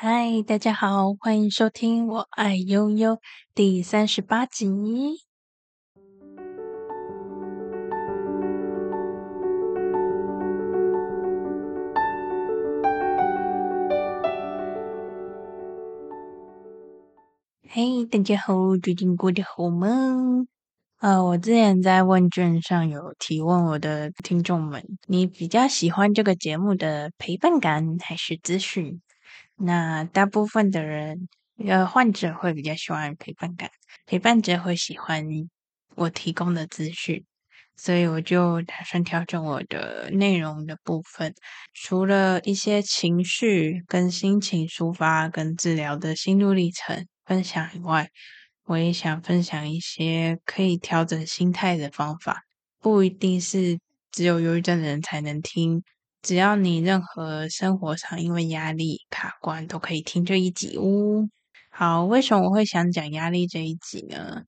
嗨，大家好，欢迎收听《我爱忧忧》第三十八集。嘿，大家好，最近过得好吗？呃，我之前在问卷上有提问我的听众们，你比较喜欢这个节目的陪伴感还是资讯？那大部分的人，呃，患者会比较喜欢陪伴感，陪伴者会喜欢我提供的资讯，所以我就打算调整我的内容的部分，除了一些情绪跟心情抒发跟治疗的心路历程分享以外，我也想分享一些可以调整心态的方法，不一定是只有忧郁症的人才能听。只要你任何生活上因为压力卡关，都可以听这一集哦。好，为什么我会想讲压力这一集呢？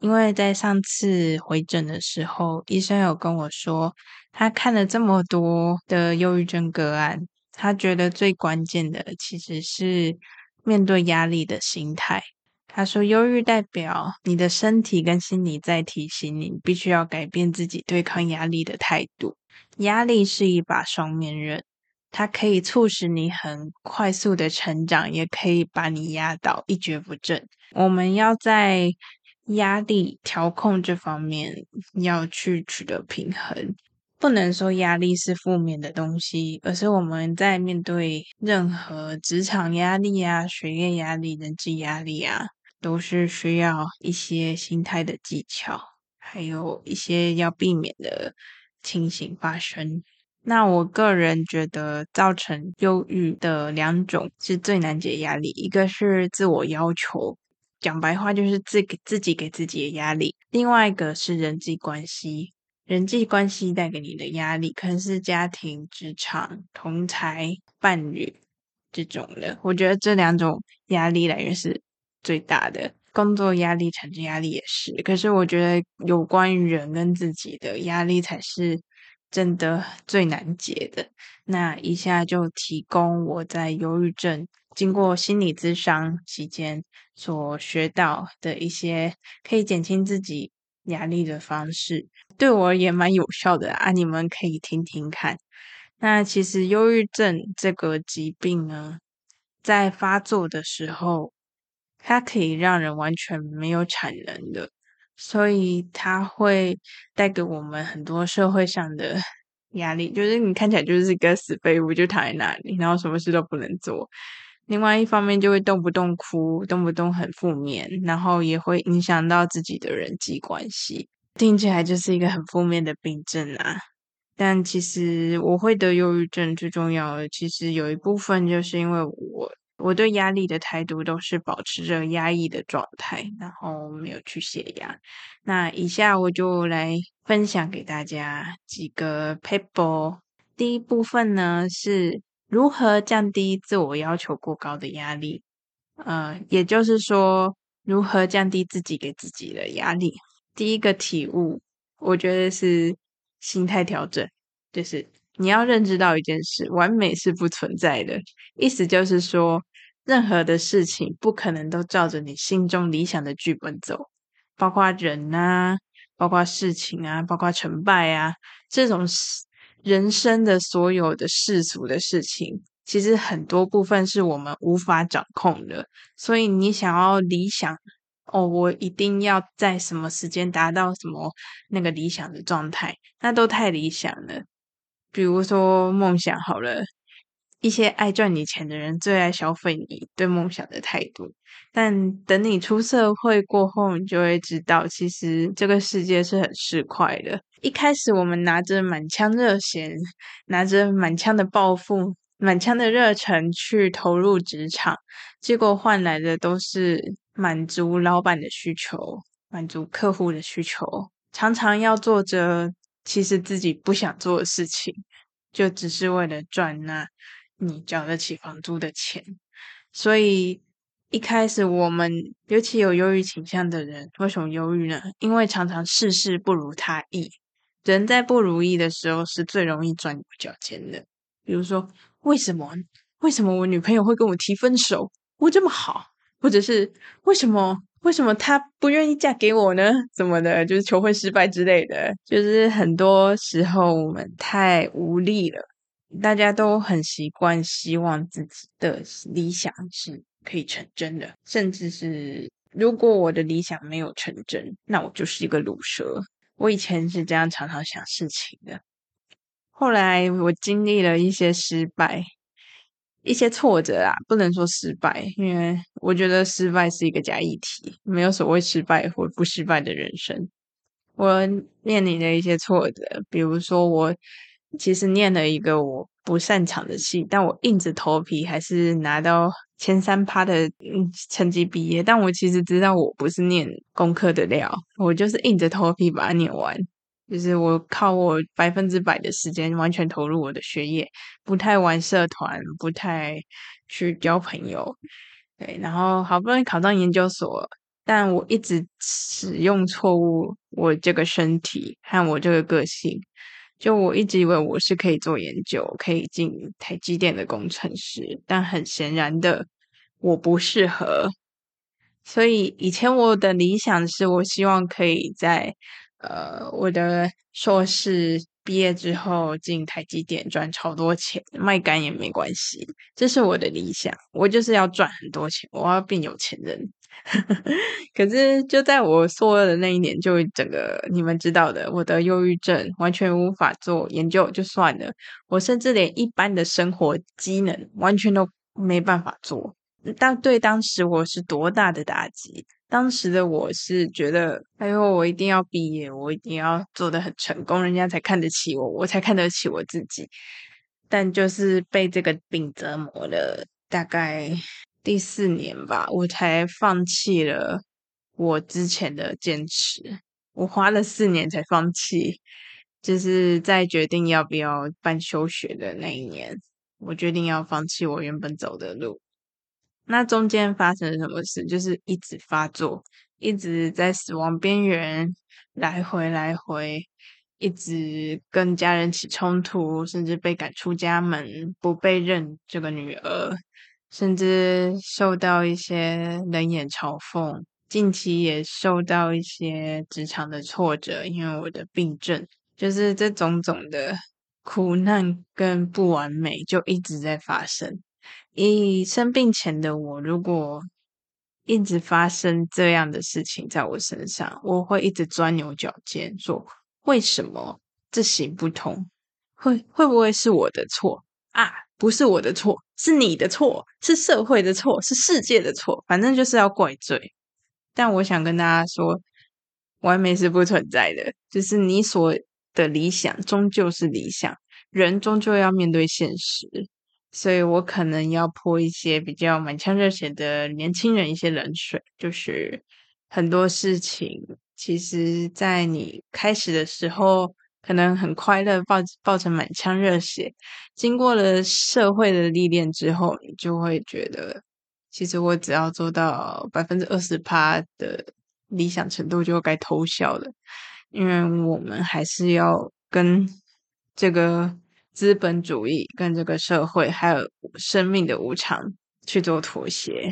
因为在上次回诊的时候，医生有跟我说，他看了这么多的忧郁症个案，他觉得最关键的其实是面对压力的心态。他说，忧郁代表你的身体跟心理在提醒你，你必须要改变自己对抗压力的态度。压力是一把双面刃，它可以促使你很快速的成长，也可以把你压倒，一蹶不振。我们要在压力调控这方面要去取得平衡，不能说压力是负面的东西，而是我们在面对任何职场压力啊、学业压力、人际压力啊，都是需要一些心态的技巧，还有一些要避免的。情形发生，那我个人觉得造成忧郁的两种是最难解压力，一个是自我要求，讲白话就是自给自己给自己的压力；另外一个是人际关系，人际关系带给你的压力，可能是家庭、职场、同才、伴侣这种的。我觉得这两种压力来源是最大的。工作压力、成绩压力也是，可是我觉得有关于人跟自己的压力才是真的最难解的。那以下就提供我在忧郁症经过心理咨商期间所学到的一些可以减轻自己压力的方式，对我也蛮有效的啊！你们可以听听看。那其实忧郁症这个疾病呢，在发作的时候，它可以让人完全没有产能的，所以它会带给我们很多社会上的 压力，就是你看起来就是一个死废物，就躺在那里，然后什么事都不能做。另外一方面就会动不动哭，动不动很负面，然后也会影响到自己的人际关系，听起来就是一个很负面的病症啊。但其实我会得忧郁症最重要的，其实有一部分就是因为我。我对压力的态度都是保持着压抑的状态，然后没有去泄压。那以下我就来分享给大家几个 paper。第一部分呢，是如何降低自我要求过高的压力，呃，也就是说，如何降低自己给自己的压力。第一个体悟，我觉得是心态调整，就是。你要认知到一件事，完美是不存在的。意思就是说，任何的事情不可能都照着你心中理想的剧本走，包括人啊，包括事情啊，包括成败啊，这种人生的所有的世俗的事情，其实很多部分是我们无法掌控的。所以你想要理想，哦，我一定要在什么时间达到什么那个理想的状态，那都太理想了。比如说梦想好了，一些爱赚你钱的人最爱消费你对梦想的态度。但等你出社会过后，你就会知道，其实这个世界是很市侩的。一开始我们拿着满腔热血，拿着满腔的抱负、满腔的热忱去投入职场，结果换来的都是满足老板的需求、满足客户的需求，常常要做着。其实自己不想做的事情，就只是为了赚那你交得起房租的钱。所以一开始我们，尤其有忧郁倾向的人，为什么忧郁呢？因为常常事事不如他意。人在不如意的时候，是最容易钻牛角尖的。比如说，为什么为什么我女朋友会跟我提分手？我这么好，或者是为什么为什么她不愿意嫁给我呢？怎么的，就是求婚失败之类的。就是很多时候我们太无力了，大家都很习惯希望自己的理想是可以成真的，甚至是如果我的理想没有成真，那我就是一个卤蛇。我以前是这样常常想事情的。后来我经历了一些失败，一些挫折啊，不能说失败，因为我觉得失败是一个假议题，没有所谓失败或不失败的人生。我面临的一些挫折，比如说我其实念了一个我不擅长的系，但我硬着头皮还是拿到前三趴的成绩毕业。但我其实知道我不是念功课的料，我就是硬着头皮把它念完。就是我靠我百分之百的时间完全投入我的学业，不太玩社团，不太去交朋友，对，然后好不容易考上研究所，但我一直使用错误我这个身体和我这个个性，就我一直以为我是可以做研究，可以进台积电的工程师，但很显然的我不适合，所以以前我的理想是我希望可以在。呃，我的硕士毕业之后进台积电赚超多钱，卖干也没关系，这是我的理想。我就是要赚很多钱，我要变有钱人。可是就在我硕二的那一年，就整个你们知道的，我得忧郁症，完全无法做研究，就算了，我甚至连一般的生活机能完全都没办法做。但对当时我是多大的打击！当时的我是觉得，哎呦，我一定要毕业，我一定要做得很成功，人家才看得起我，我才看得起我自己。但就是被这个病折磨了，大概第四年吧，我才放弃了我之前的坚持。我花了四年才放弃，就是在决定要不要办休学的那一年，我决定要放弃我原本走的路。那中间发生什么事？就是一直发作，一直在死亡边缘来回来回，一直跟家人起冲突，甚至被赶出家门，不被认这个女儿，甚至受到一些冷眼嘲讽。近期也受到一些职场的挫折，因为我的病症，就是这种种的苦难跟不完美就一直在发生。以生病前的我，如果一直发生这样的事情在我身上，我会一直钻牛角尖，说为什么这行不通？会会不会是我的错啊？不是我的错，是你的错，是社会的错，是世界的错，反正就是要怪罪。但我想跟大家说，完美是不存在的，就是你所的理想终究是理想，人终究要面对现实。所以我可能要泼一些比较满腔热血的年轻人一些冷水，就是很多事情，其实在你开始的时候可能很快乐，抱抱着满腔热血，经过了社会的历练之后，你就会觉得，其实我只要做到百分之二十趴的理想程度就该偷笑了，因为我们还是要跟这个。资本主义跟这个社会，还有生命的无常去做妥协，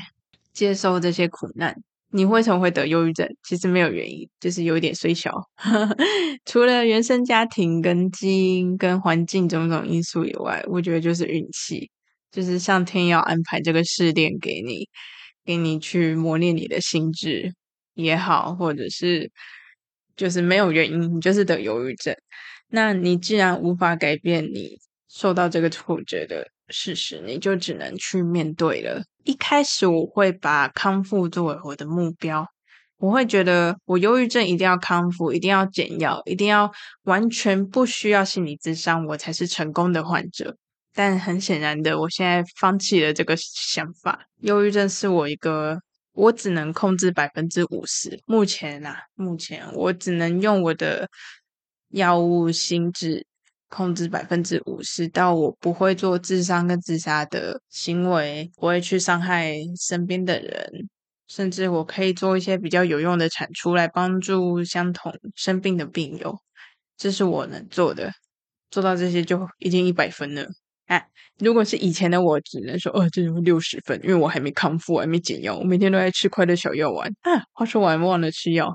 接受这些苦难。你为什么会得忧郁症？其实没有原因，就是有一点衰小。除了原生家庭、跟基因、跟环境种种因素以外，我觉得就是运气，就是上天要安排这个试炼给你，给你去磨练你的心智也好，或者是就是没有原因，你就是得忧郁症。那你既然无法改变你受到这个挫折的事实，你就只能去面对了。一开始我会把康复作为我的目标，我会觉得我忧郁症一定要康复，一定要减药，一定要完全不需要心理咨商，我才是成功的患者。但很显然的，我现在放弃了这个想法。忧郁症是我一个，我只能控制百分之五十。目前啊，目前我只能用我的。药物、心智控制百分之五十，到我不会做自伤跟自杀的行为，不会去伤害身边的人，甚至我可以做一些比较有用的产出来帮助相同生病的病友，这是我能做的。做到这些就已经一百分了。啊，如果是以前的我，只能说哦，这是六十分，因为我还没康复，我还没减药，我每天都在吃快乐小药丸啊。话说我还忘了吃药，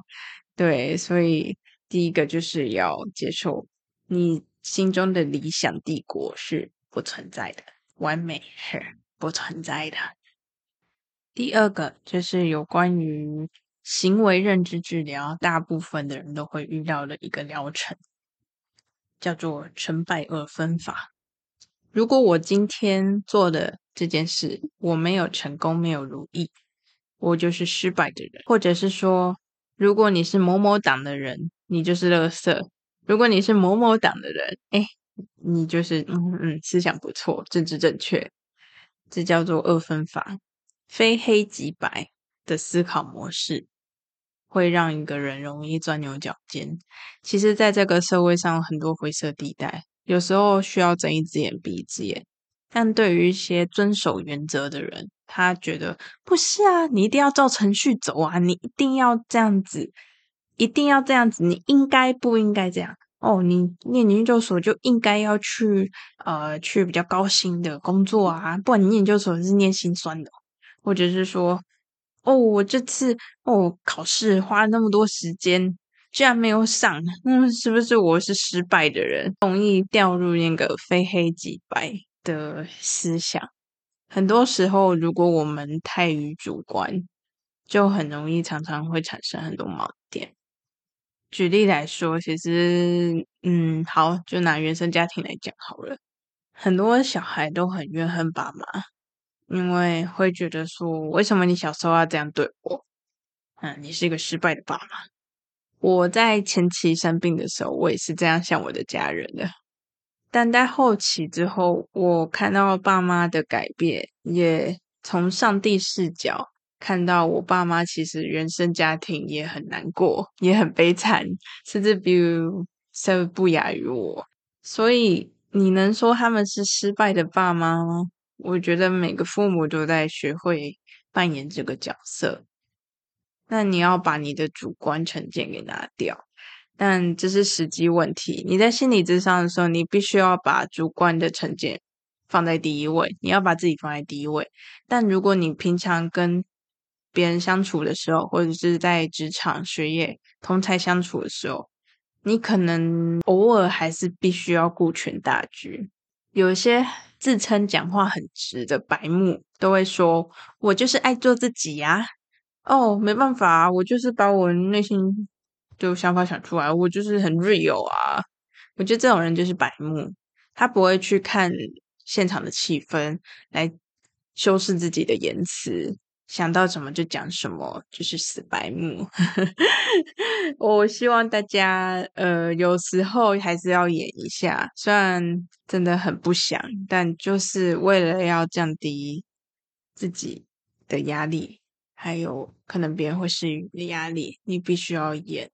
对，所以第一个就是要接受你心中的理想帝国是不存在的，完美是不存在的。第二个就是有关于行为认知治疗，大部分的人都会遇到的一个疗程，叫做成败二分法。如果我今天做的这件事我没有成功，没有如意，我就是失败的人；或者是说，如果你是某某党的人，你就是垃圾；如果你是某某党的人，哎，你就是嗯嗯，思想不错，政治正确。这叫做二分法，非黑即白的思考模式，会让一个人容易钻牛角尖。其实，在这个社会上，很多灰色地带。有时候需要睁一只眼闭一只眼，但对于一些遵守原则的人，他觉得不是啊，你一定要照程序走啊，你一定要这样子，一定要这样子，你应该不应该这样？哦，你念研究所就应该要去呃去比较高薪的工作啊，不然你研究所是念心酸的，或者是说，哦，我这次哦考试花了那么多时间。居然没有上，嗯，是不是我是失败的人？容易掉入那个非黑即白的思想。很多时候，如果我们太于主观，就很容易常常会产生很多盲点。举例来说，其实，嗯，好，就拿原生家庭来讲好了。很多小孩都很怨恨爸妈，因为会觉得说，为什么你小时候要这样对我？嗯，你是一个失败的爸妈。我在前期生病的时候，我也是这样想我的家人的。但在后期之后，我看到爸妈的改变，也从上帝视角看到我爸妈其实原生家庭也很难过，也很悲惨，甚至比如甚至不亚于我。所以你能说他们是失败的爸妈吗？我觉得每个父母都在学会扮演这个角色。那你要把你的主观成见给拿掉，但这是时机问题。你在心理智商的时候，你必须要把主观的成见放在第一位，你要把自己放在第一位。但如果你平常跟别人相处的时候，或者是在职场、学业、同侪相处的时候，你可能偶尔还是必须要顾全大局。有一些自称讲话很直的白目，都会说：“我就是爱做自己呀。”哦，没办法，我就是把我内心就想法想出来，我就是很 real 啊。我觉得这种人就是白目，他不会去看现场的气氛来修饰自己的言辞，想到什么就讲什么，就是死白目。我希望大家呃，有时候还是要演一下，虽然真的很不想，但就是为了要降低自己的压力。还有可能别人会施予你的压力，你必须要演。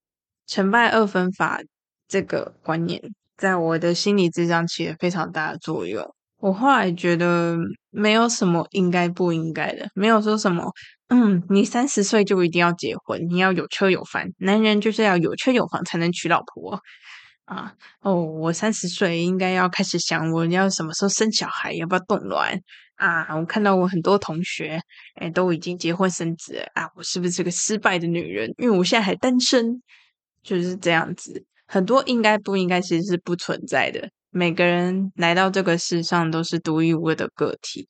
成败二分法这个观念，在我的心理智商起了非常大的作用。我后来觉得没有什么应该不应该的，没有说什么，嗯，你三十岁就一定要结婚，你要有车有房，男人就是要有车有房才能娶老婆啊。哦，我三十岁应该要开始想我要什么时候生小孩，要不要动卵。啊！我看到我很多同学，哎，都已经结婚生子啊！我是不是个失败的女人？因为我现在还单身，就是这样子。很多应该不应该，其实是不存在的。每个人来到这个世上都是独一无二的个体。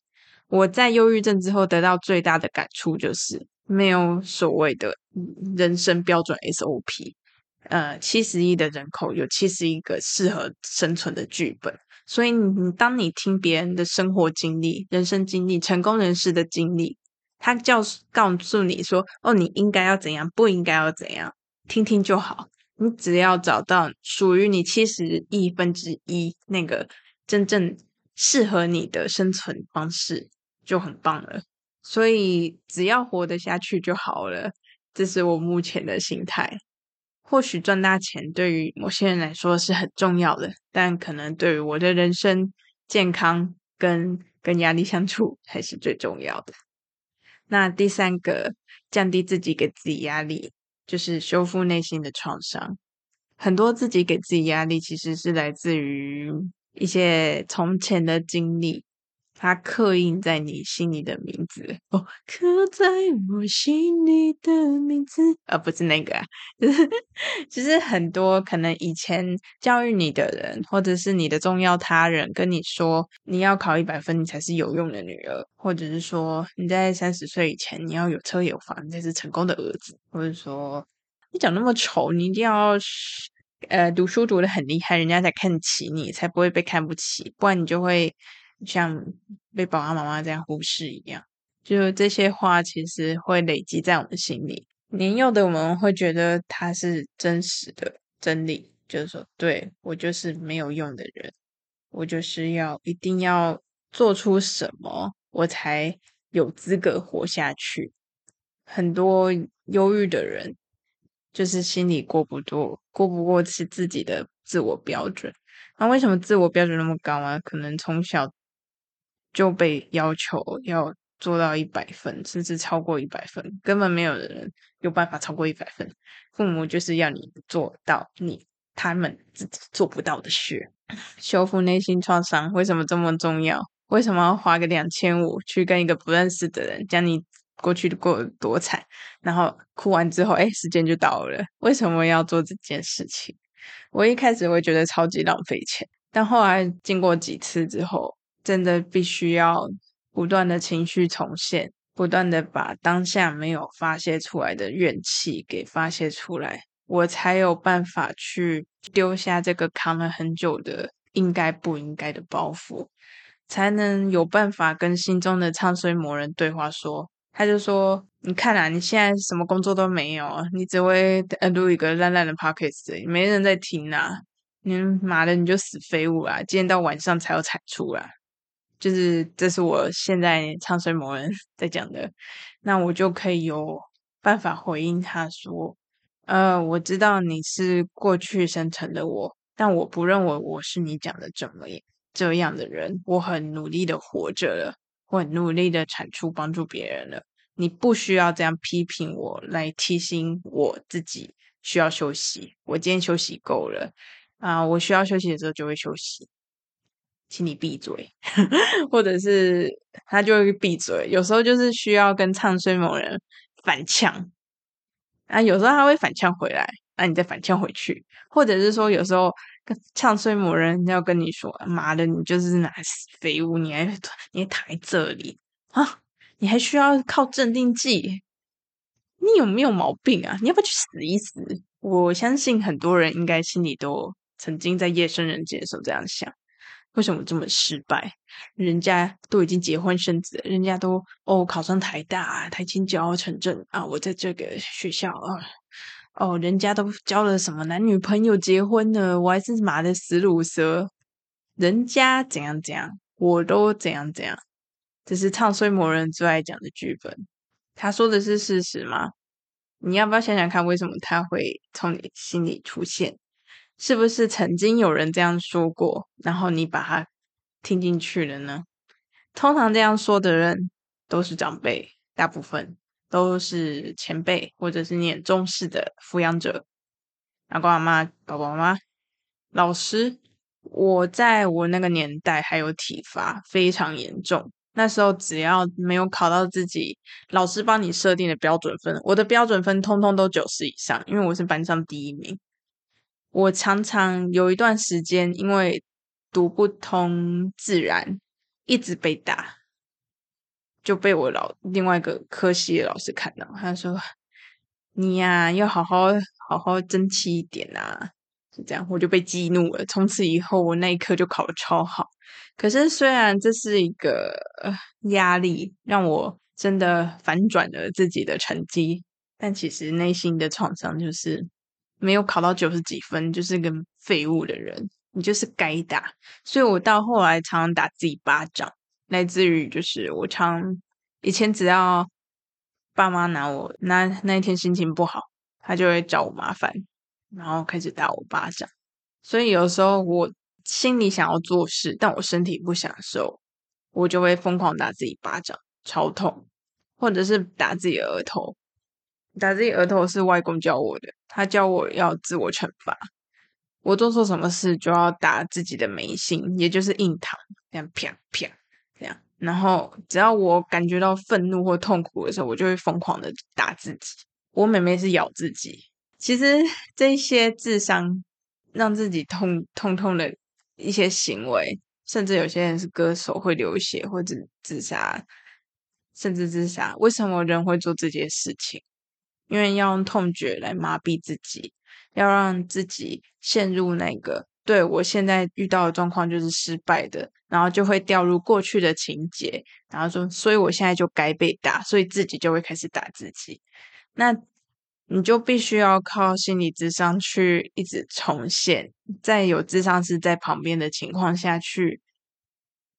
我在忧郁症之后得到最大的感触就是，没有所谓的人生标准 SOP。呃，七十亿的人口有七十亿个适合生存的剧本。所以你，当你听别人的生活经历、人生经历、成功人士的经历，他叫告诉你说：“哦，你应该要怎样，不应该要怎样。”听听就好。你只要找到属于你七十亿分之一那个真正适合你的生存方式，就很棒了。所以，只要活得下去就好了。这是我目前的心态。或许赚大钱对于某些人来说是很重要的，但可能对于我的人生健康跟跟压力相处才是最重要的。那第三个，降低自己给自己压力，就是修复内心的创伤。很多自己给自己压力，其实是来自于一些从前的经历。它刻印在你心里的名字。哦，刻在我心里的名字，而、哦、不是那个啊，就是就是很多可能以前教育你的人，或者是你的重要他人跟你说，你要考一百分，你才是有用的女儿，或者是说你在三十岁以前你要有车有房，你才是成功的儿子，或者说你长那么丑，你一定要呃读书读得很厉害，人家才看起你，才不会被看不起，不然你就会。像被爸爸妈妈这样忽视一样，就这些话其实会累积在我们心里。年幼的我们会觉得它是真实的真理，就是说，对，我就是没有用的人，我就是要一定要做出什么，我才有资格活下去。很多忧郁的人，就是心里过不多，过不过是自己的自我标准。那为什么自我标准那么高啊？可能从小。就被要求要做到一百分，甚至超过一百分，根本没有人有办法超过一百分。父母就是要你做到你他们自己做不到的事。修复内心创伤为什么这么重要？为什么要花个两千五去跟一个不认识的人讲你过去过多惨？然后哭完之后，哎，时间就到了。为什么要做这件事情？我一开始会觉得超级浪费钱，但后来经过几次之后。真的必须要不断的情绪重现，不断的把当下没有发泄出来的怨气给发泄出来，我才有办法去丢下这个扛了很久的应该不应该的包袱，才能有办法跟心中的唱衰魔人对话说。他就说：“你看啊，你现在什么工作都没有，你只会录一个烂烂的 podcast，没人在听啊！你妈的，你就死废物啊！今天到晚上才有产出啊！”就是这是我现在唱衰某人 在讲的，那我就可以有办法回应他说：“呃，我知道你是过去生成的我，但我不认为我是你讲的这么这样的人。我很努力的活着了，我很努力的产出帮助别人了。你不需要这样批评我来提醒我自己需要休息。我今天休息够了啊，我需要休息的时候就会休息。”请你闭嘴，或者是他就会闭嘴。有时候就是需要跟唱衰某人反呛，啊，有时候他会反呛回来，那你再反呛回去，或者是说有时候跟唱衰某人要跟你说：“妈的，你就是那废物，你还你还躺在这里啊？你还需要靠镇定剂？你有没有毛病啊？你要不要去死一死？”我相信很多人应该心里都曾经在夜深人静的时候这样想。为什么这么失败？人家都已经结婚生子，人家都哦考上台大，台清交傲成正啊！我在这个学校啊，哦，人家都交了什么男女朋友结婚了，我还是马的死鲁蛇。人家怎样怎样，我都怎样怎样。这是唱衰某人最爱讲的剧本。他说的是事实吗？你要不要想想看，为什么他会从你心里出现？是不是曾经有人这样说过，然后你把它听进去了呢？通常这样说的人都是长辈，大部分都是前辈，或者是你很重视的抚养者，阿公阿妈、爸爸妈妈、老师。我在我那个年代还有体罚，非常严重。那时候只要没有考到自己老师帮你设定的标准分，我的标准分通通都九十以上，因为我是班上第一名。我常常有一段时间，因为读不通自然，一直被打，就被我老另外一个科系的老师看到，他说：“你呀、要好好好好争气一点啊！”是这样，我就被激怒了。从此以后，我那一科就考得超好。可是，虽然这是一个压力，让我真的反转了自己的成绩，但其实内心的创伤就是。没有考到九十几分，就是个废物的人，你就是该打。所以我到后来常常打自己巴掌，来自于就是我常以前只要爸妈拿我那那一天心情不好，他就会找我麻烦，然后开始打我巴掌。所以有时候我心里想要做事，但我身体不想受，我就会疯狂打自己巴掌，超痛，或者是打自己额头。打自己额头是外公教我的，他教我要自我惩罚。我做错什么事就要打自己的眉心，也就是印堂，这样啪啪这样。然后只要我感觉到愤怒或痛苦的时候，我就会疯狂的打自己。我妹妹是咬自己。其实这些自伤让自己痛痛痛的一些行为，甚至有些人是割手会流血或者自杀，甚至自杀。为什么人会做这些事情？因为要用痛觉来麻痹自己，要让自己陷入那个。对，我现在遇到的状况就是失败的，然后就会掉入过去的情节，然后说，所以我现在就该被打，所以自己就会开始打自己。那你就必须要靠心理智商去一直重现，在有智商师在旁边的情况下去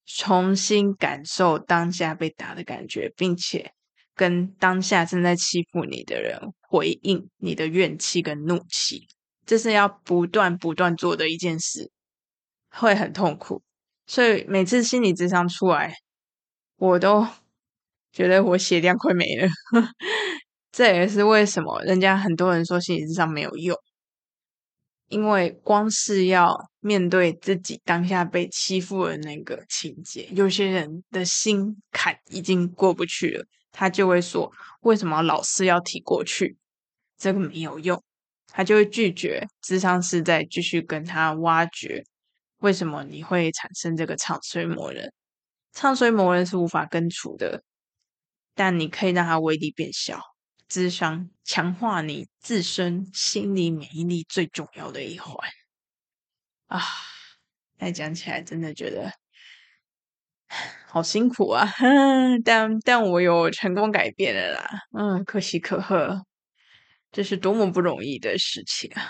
重新感受当下被打的感觉，并且跟当下正在欺负你的人回应你的怨气跟怒气。这是要不断不断做的一件事，会很痛苦。所以每次心理智商出来，我都觉得我血量快没了。这也是为什么人家很多人说心理智商没有用，因为光是要面对自己当下被欺负的那个情节，有些人的心坎已经过不去了，他就会说：为什么老是要提过去？这个没有用。他就会拒绝，智商是在继续跟他挖掘，为什么你会产生这个唱衰魔人？唱衰魔人是无法根除的，但你可以让它威力变小。智商强化你自身心理免疫力最重要的一环啊！再讲起来真的觉得好辛苦啊，但但我有成功改变了啦，嗯，可喜可贺。这是多么不容易的事情啊！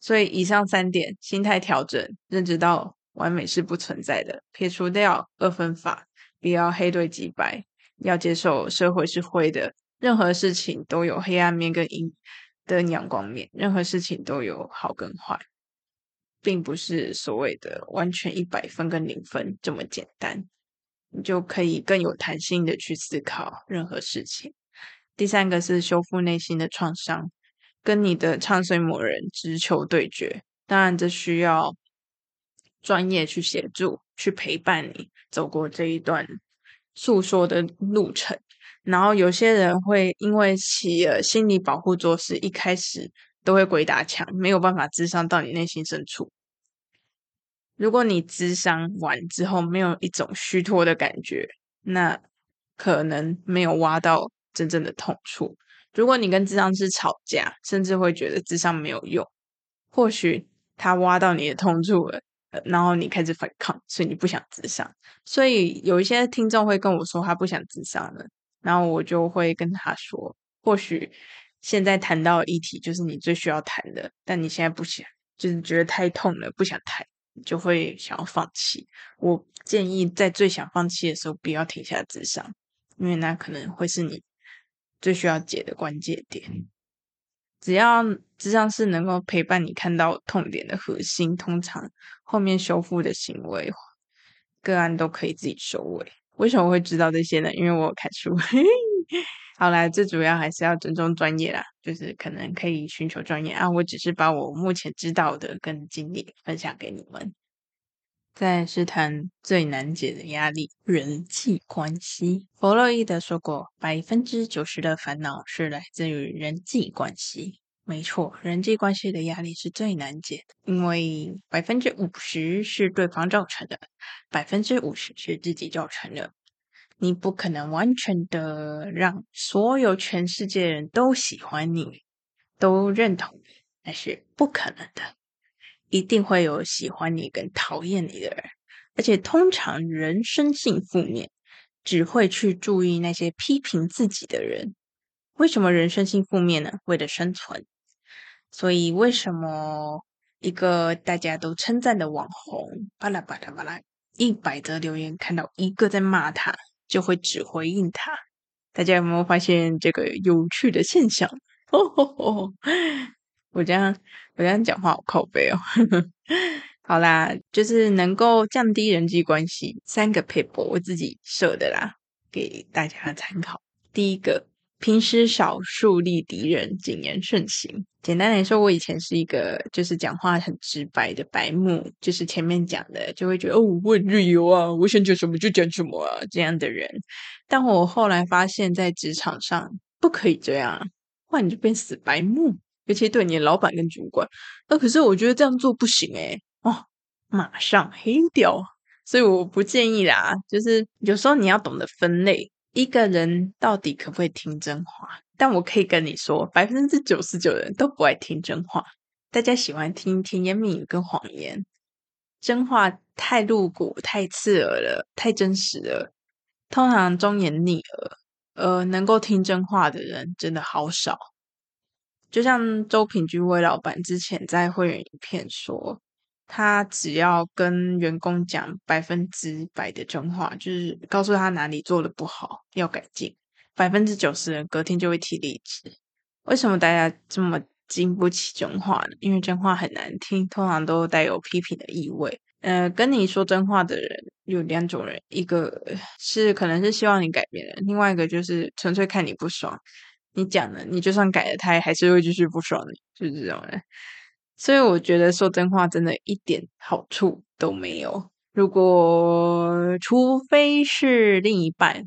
所以以上三点：心态调整，认知到完美是不存在的，撇除掉二分法，不要黑对即白，要接受社会是灰的，任何事情都有黑暗面跟阴的阳光面，任何事情都有好跟坏，并不是所谓的完全一百分跟零分这么简单，你就可以更有弹性的去思考任何事情。第三个是修复内心的创伤，跟你的唱衰魔人直球对决。当然，这需要专业去协助、去陪伴你走过这一段诉说的路程。然后，有些人会因为起了心理保护措施，一开始都会鬼打墙，没有办法智商到你内心深处。如果你智商完之后没有一种虚脱的感觉，那可能没有挖到。真正的痛处。如果你跟智商师吵架，甚至会觉得智商没有用，或许他挖到你的痛处了，然后你开始反抗，所以你不想咨商。所以有一些听众会跟我说他不想咨商了，然后我就会跟他说，或许现在谈到议题就是你最需要谈的，但你现在不想，就是觉得太痛了，不想谈，就会想要放弃。我建议在最想放弃的时候，不要停下智商，因为那可能会是你。最需要解的关键点，只要智商是能够陪伴你看到痛点的核心，通常后面修复的行为个案都可以自己收尾。为什么会知道这些呢？因为我有看书。好啦，最主要还是要尊重专业啦，就是可能可以寻求专业啊。我只是把我目前知道的跟经历分享给你们。再是谈最难解的压力——人际关系。弗洛伊德说过，百分之九十的烦恼是来自于人际关系。没错，人际关系的压力是最难解的，因为百分之五十是对方造成的，百分之五十是自己造成的。你不可能完全的让所有全世界人都喜欢你，都认同你，那是不可能的。一定会有喜欢你跟讨厌你的人，而且通常人生性负面，只会去注意那些批评自己的人。为什么人生性负面呢？为了生存。所以为什么一个大家都称赞的网红，巴拉巴拉巴拉，一百则留言看到一个在骂他，就会只回应他？大家有没有发现这个有趣的现象？哦吼吼我这样，我这样讲话好靠背哦。好啦，就是能够降低人际关系三个 paper，，我自己设的啦，给大家参考。第一个，平时少树立敌人，谨言慎行。简单来说，我以前是一个就是讲话很直白的白目，就是前面讲的就会觉得哦，我很自由啊，我想讲什么就讲什么啊这样的人。但我后来发现，在职场上不可以这样，不然你就变死白目，尤其对你的老板跟主管。那可是我觉得这样做不行诶哦，马上黑掉。所以我不建议啦，就是有时候你要懂得分类。一个人到底可不可以听真话？但我可以跟你说，百分之九十九的人都不爱听真话。大家喜欢听甜言蜜语跟谎言，真话太露骨、太刺耳了，太真实了，通常忠言逆耳。呃，能够听真话的人真的好少。就像周品居威老板之前在会员影片说。他只要跟员工讲百分之百的真话，就是告诉他哪里做的不好要改进，百分之九十人隔天就会提离职。为什么大家这么经不起真话呢？因为真话很难听，通常都带有批评的意味。呃，跟你说真话的人有两种人，一个是可能是希望你改变的，另外一个就是纯粹看你不爽，你讲了，你就算改了，他还是会继续不爽你，就是这种人。所以我觉得说真话真的一点好处都没有。如果除非是另一半，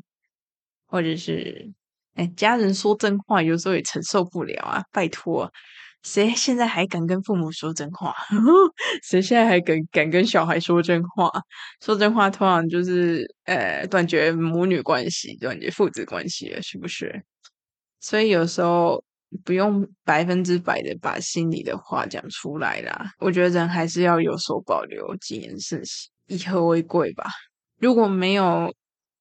或者是哎家人说真话，有时候也承受不了啊！拜托，谁现在还敢跟父母说真话？谁现在还敢敢跟小孩说真话？说真话通常就是呃断绝母女关系，断绝父子关系了，是不是？所以有时候。不用百分之百的把心里的话讲出来啦，我觉得人还是要有所保留，谨言慎行，以和为贵吧。如果没有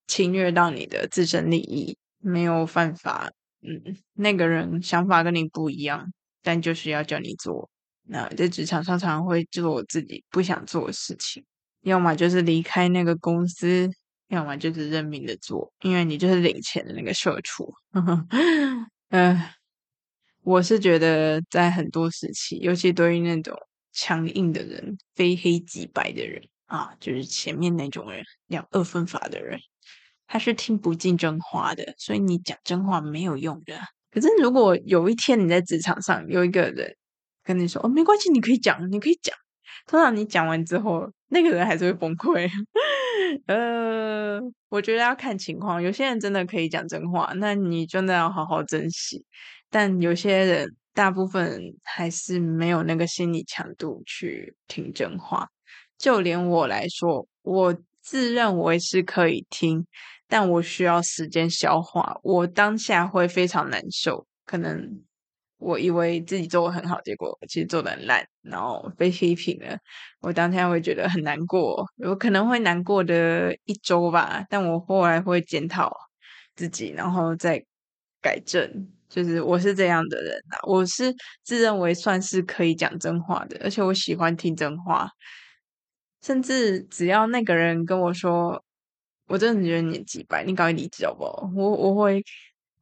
侵略到你的自身利益，没有犯法，嗯，那个人想法跟你不一样，但就是要叫你做，那在职场上常常会做自己不想做的事情，要么就是离开那个公司，要么就是认命的做，因为你就是领钱的那个社畜，嗯、我是觉得，在很多时期，尤其对于那种强硬的人、非黑即白的人啊，就是前面那种人，两二分法的人，他是听不进真话的，所以你讲真话没有用的。可是，如果有一天你在职场上有一个人跟你说：“哦，没关系，你可以讲，你可以讲。”通常你讲完之后，那个人还是会崩溃。呃，我觉得要看情况，有些人真的可以讲真话，那你真的要好好珍惜。但有些人，大部分还是没有那个心理强度去听真话。就连我来说，我自认为是可以听，但我需要时间消化。我当下会非常难受，可能我以为自己做的很好，结果其实做的很烂，然后被批评了。我当天会觉得很难过，有可能会难过的一周吧。但我后来会检讨自己，然后再改正。就是我是这样的人啊，我是自认为算是可以讲真话的，而且我喜欢听真话。甚至只要那个人跟我说，我真的觉得你几百，你赶快离职好不好？我我会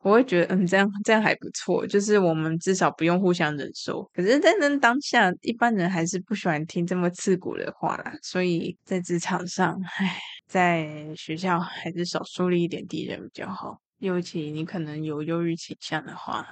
我会觉得，嗯，这样这样还不错，就是我们至少不用互相忍受。可是，在那当下，一般人还是不喜欢听这么刺骨的话啦。所以在职场上，唉，在学校还是少树立一点敌人比较好。尤其你可能有忧郁倾向的话，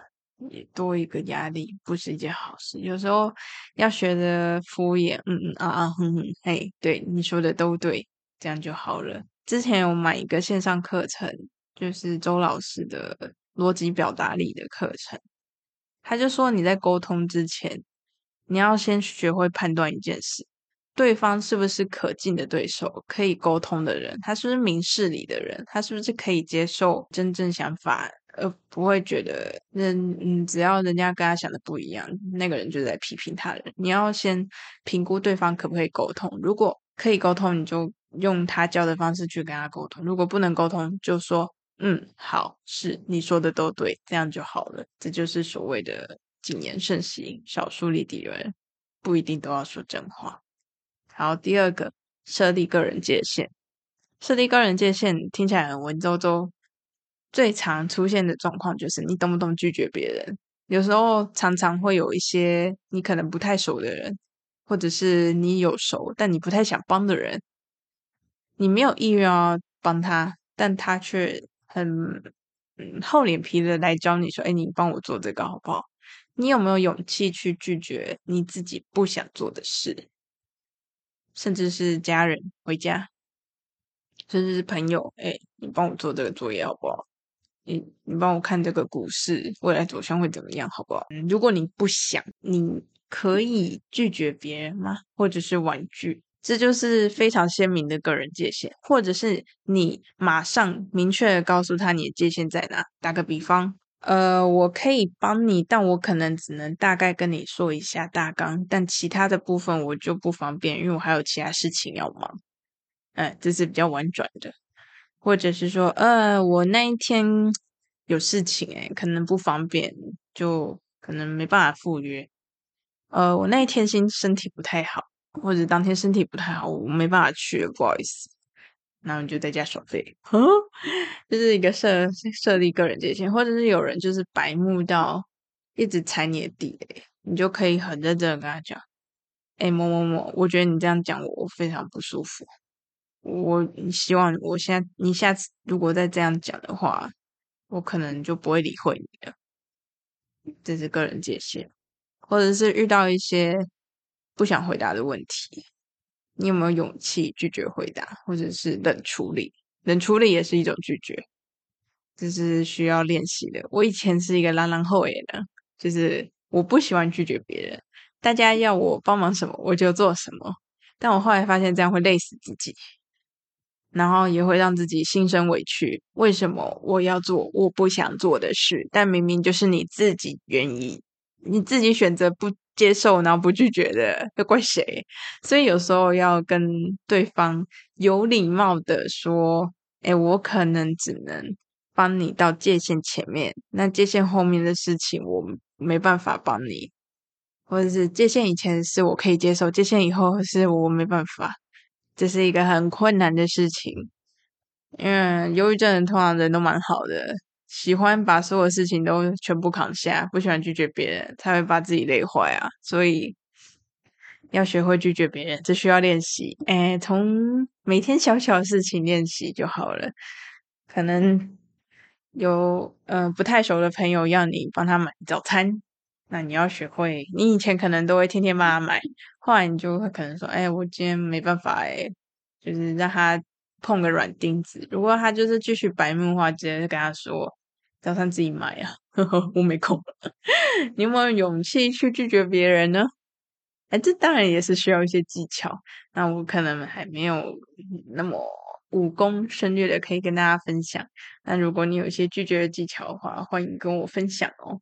也多一个压力，不是一件好事。有时候要学着敷衍，嗯嗯啊啊哼哼，嘿，对你说的都对，这样就好了。之前有买一个线上课程，就是周老师的逻辑表达力的课程，他就说你在沟通之前，你要先学会判断一件事。对方是不是可敬的对手，可以沟通的人？他是不是明事理的人？他是不是可以接受真正想法，而不会觉得人嗯，只要人家跟他想的不一样，那个人就在批评他人。你要先评估对方可不可以沟通，如果可以沟通，你就用他教的方式去跟他沟通；如果不能沟通，就说嗯，好，是你说的都对，这样就好了。这就是所谓的谨言慎行，少树立敌人，不一定都要说真话。好，第二个设立个人界限。设立个人界限听起来很文绉绉，最常出现的状况就是你动不动拒绝别人。有时候常常会有一些你可能不太熟的人，或者是你有熟但你不太想帮的人，你没有意愿要帮他，但他却很厚脸皮的来找你说，哎，你帮我做这个好不好？你有没有勇气去拒绝你自己不想做的事？甚至是家人回家，甚至是朋友，哎，你帮我做这个作业好不好？你你帮我看这个股市未来走向会怎么样好不好？如果你不想，你可以拒绝别人吗？或者是婉拒？这就是非常鲜明的个人界限，或者是你马上明确的告诉他你的界限在哪。打个比方。呃，我可以帮你，但我可能只能大概跟你说一下大纲，但其他的部分我就不方便，因为我还有其他事情要忙。哎，这是比较婉转的，或者是说，呃，我那一天有事情，哎，可能不方便，就可能没办法赴约。呃，我那一天心身体不太好，或者当天身体不太好，我没办法去，不好意思。然后你就在家耍废，就是一个设设立个人界限，或者是有人就是白目到一直踩你的地雷，你就可以很认真的跟他讲，哎，某某某，我觉得你这样讲我我非常不舒服，我希望我现在你下次如果再这样讲的话，我可能就不会理会你了。这是个人界限，或者是遇到一些不想回答的问题。你有没有勇气拒绝回答，或者是冷处理？冷处理也是一种拒绝，这是需要练习的。我以前是一个狼狼后野的，就是我不喜欢拒绝别人，大家要我帮忙什么我就做什么。但我后来发现这样会累死自己，然后也会让自己心生委屈。为什么我要做我不想做的事？但明明就是你自己愿意，你自己选择不。接受，然后不拒绝的，要怪谁？所以有时候要跟对方有礼貌的说：“哎，我可能只能帮你到界限前面，那界限后面的事情我没办法帮你，或者是界限以前是我可以接受，界限以后是我没办法，这是一个很困难的事情。因为忧郁症人通常人都蛮好的。”喜欢把所有事情都全部扛下，不喜欢拒绝别人，才会把自己累坏啊！所以要学会拒绝别人，这需要练习。哎，从每天小小的事情练习就好了。可能有呃不太熟的朋友要你帮他买早餐，那你要学会。你以前可能都会天天帮他买，后来你就会可能说：“哎，我今天没办法，哎，就是让他碰个软钉子。”如果他就是继续白目的话，直接就跟他说。早餐自己买啊，呵呵，我没空。你有没有勇气去拒绝别人呢？哎，这当然也是需要一些技巧。那我可能还没有那么武功深略的可以跟大家分享。那如果你有一些拒绝的技巧的话，欢迎跟我分享哦。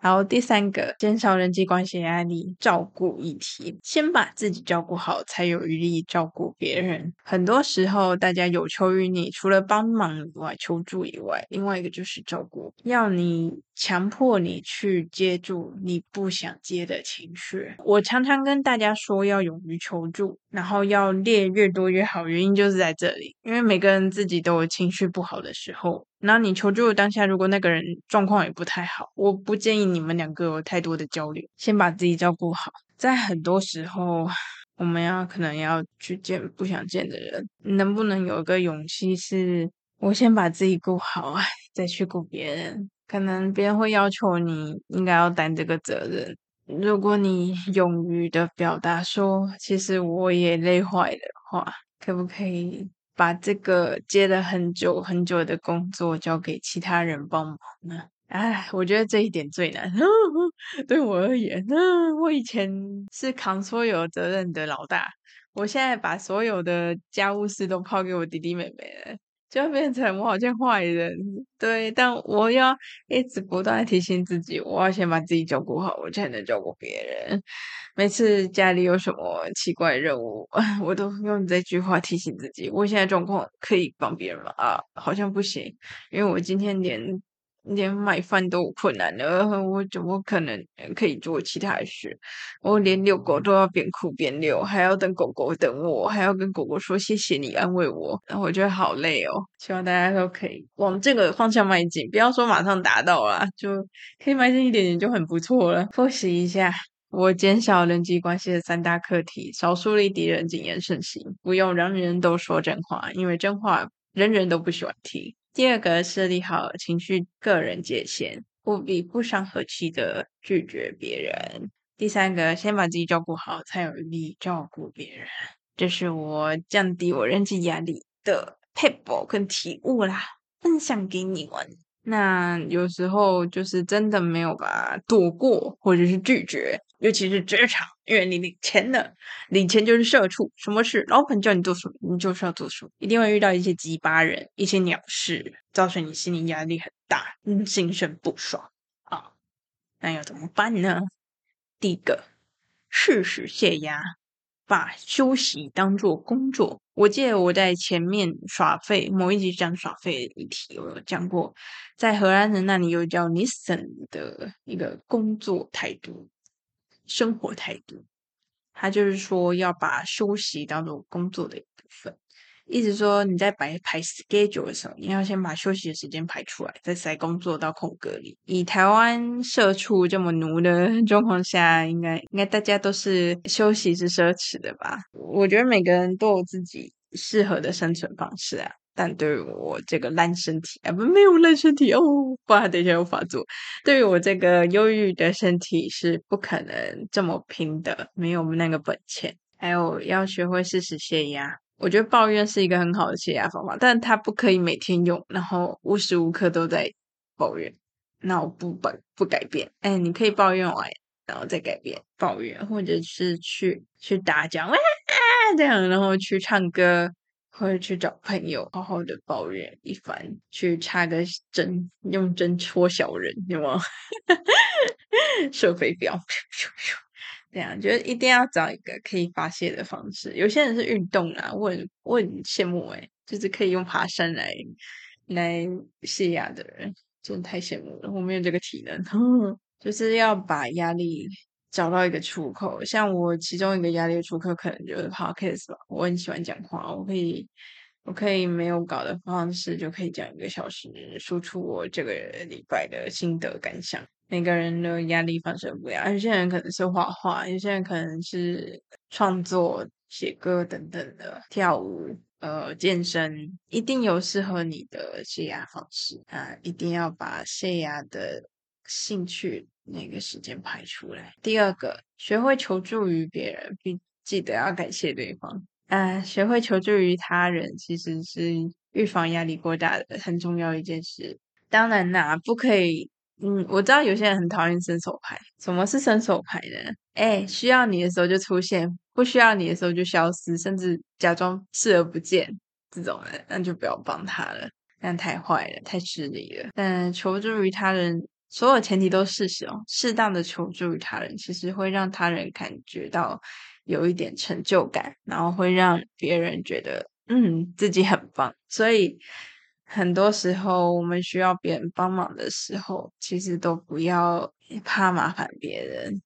然后第三个，减少人际关系压力，照顾议题，先把自己照顾好，才有余力照顾别人。很多时候，大家有求于你，除了帮忙以外、求助以外，另外一个就是照顾，要你强迫你去接住你不想接的情绪。我常常跟大家说，要勇于求助，然后要列越多越好。原因就是在这里，因为每个人自己都有情绪不好的时候。那你求助的当下，如果那个人状况也不太好，我不建议你们两个有太多的交流，先把自己照顾好。在很多时候，我们要可能要去见不想见的人，能不能有一个勇气是，我先把自己顾好，再去顾别人。可能别人会要求你应该要担这个责任。如果你 勇于的表达说，其实我也累坏的话，可不可以？把这个接了很久很久的工作交给其他人帮忙呢？哎，我觉得这一点最难。对我而言，我以前是扛所有责任的老大，我现在把所有的家务事都抛给我弟弟妹妹了。就变成我好像坏人，对，但我要一直不断提醒自己，我要先把自己照顾好，我才能照顾别人。每次家里有什么奇怪任务，我都用这句话提醒自己：我现在状况可以帮别人吗？啊，好像不行，因为我今天连。连买饭都有困难了，我怎么可能可以做其他事？我连遛狗都要边哭边遛，还要等狗狗等我，还要跟狗狗说谢谢你安慰我，然后我觉得好累哦。希望大家都可以往这个方向迈进，不要说马上达到啦，就可以迈进一点点就很不错了。复习一下，我减少人际关系的三大课题：少树立敌人，谨言慎行，不用让人人都说真话，因为真话人人都不喜欢听。第二个，设立好情绪个人界限，务必不伤和气的拒绝别人。第三个，先把自己照顾好，才有力照顾别人。这是我降低我人际压力的撇步跟体悟啦，分享给你们。那有时候就是真的没有把躲过，或者是拒绝，尤其是职场，因为你领钱了，领钱就是社畜，什么事老板叫你做什么，你就是要做什么，一定会遇到一些鸡巴人，一些鸟事，造成你心理压力很大，嗯，心生不爽啊。那要怎么办呢？第一个，适时泄压。把休息当做工作。我记得我在前面耍废某一集讲耍废的议题，我有讲过，在荷兰人那里有叫你省的一个工作态度、生活态度，他就是说要把休息当做工作的一部分。意思说，你在排排 schedule 的时候，你要先把休息的时间排出来，再塞工作到空格里。以台湾社畜这么奴的 状况下，应该应该大家都是休息是奢侈的吧？我觉得每个人都有自己适合的生存方式啊。但对于我这个烂身体啊，不，没有烂身体哦，不然等一下又发作。对于我这个忧郁的身体是不可能这么拼的，没有那个本钱。还有要学会适时泄压。我觉得抱怨是一个很好的泄压方法，但它不可以每天用，然后无时无刻都在抱怨。那我不改不改变，哎，你可以抱怨完，然后再改变抱怨，或者是去去打讲哇这样，然后去唱歌，或者去找朋友好好的抱怨一番，去插个针，用针戳小人，有吗？射飞镖。这样，觉得一定要找一个可以发泄的方式。有些人是运动啊，我很我很羡慕诶，就是可以用爬山来来泄压的人，真的太羡慕了。我没有这个体能，就是要把压力找到一个出口。像我其中一个压力出口，可能就是 podcast 吧。我很喜欢讲话，我可以我可以没有稿的方式，就可以讲一个小时，输出我这个礼拜的心得感想。每个人的压力方式不一样，有些人可能是画画，有些人可能是创作、写歌等等的，跳舞、呃，健身，一定有适合你的泄压方式啊！一定要把泄压的兴趣那个时间排出来。第二个，学会求助于别人，并记得要感谢对方。啊，学会求助于他人，其实是预防压力过大的很重要一件事。当然啦，不可以。嗯，我知道有些人很讨厌伸手牌。什么是伸手牌呢？哎，需要你的时候就出现，不需要你的时候就消失，甚至假装视而不见，这种人那就不要帮他了，那太坏了，太失礼了。但求助于他人，所有前提都是事实哦。适当的求助于他人，其实会让他人感觉到有一点成就感，然后会让别人觉得嗯，自己很棒，所以。很多时候，我们需要别人帮忙的时候，其实都不要怕麻烦别人，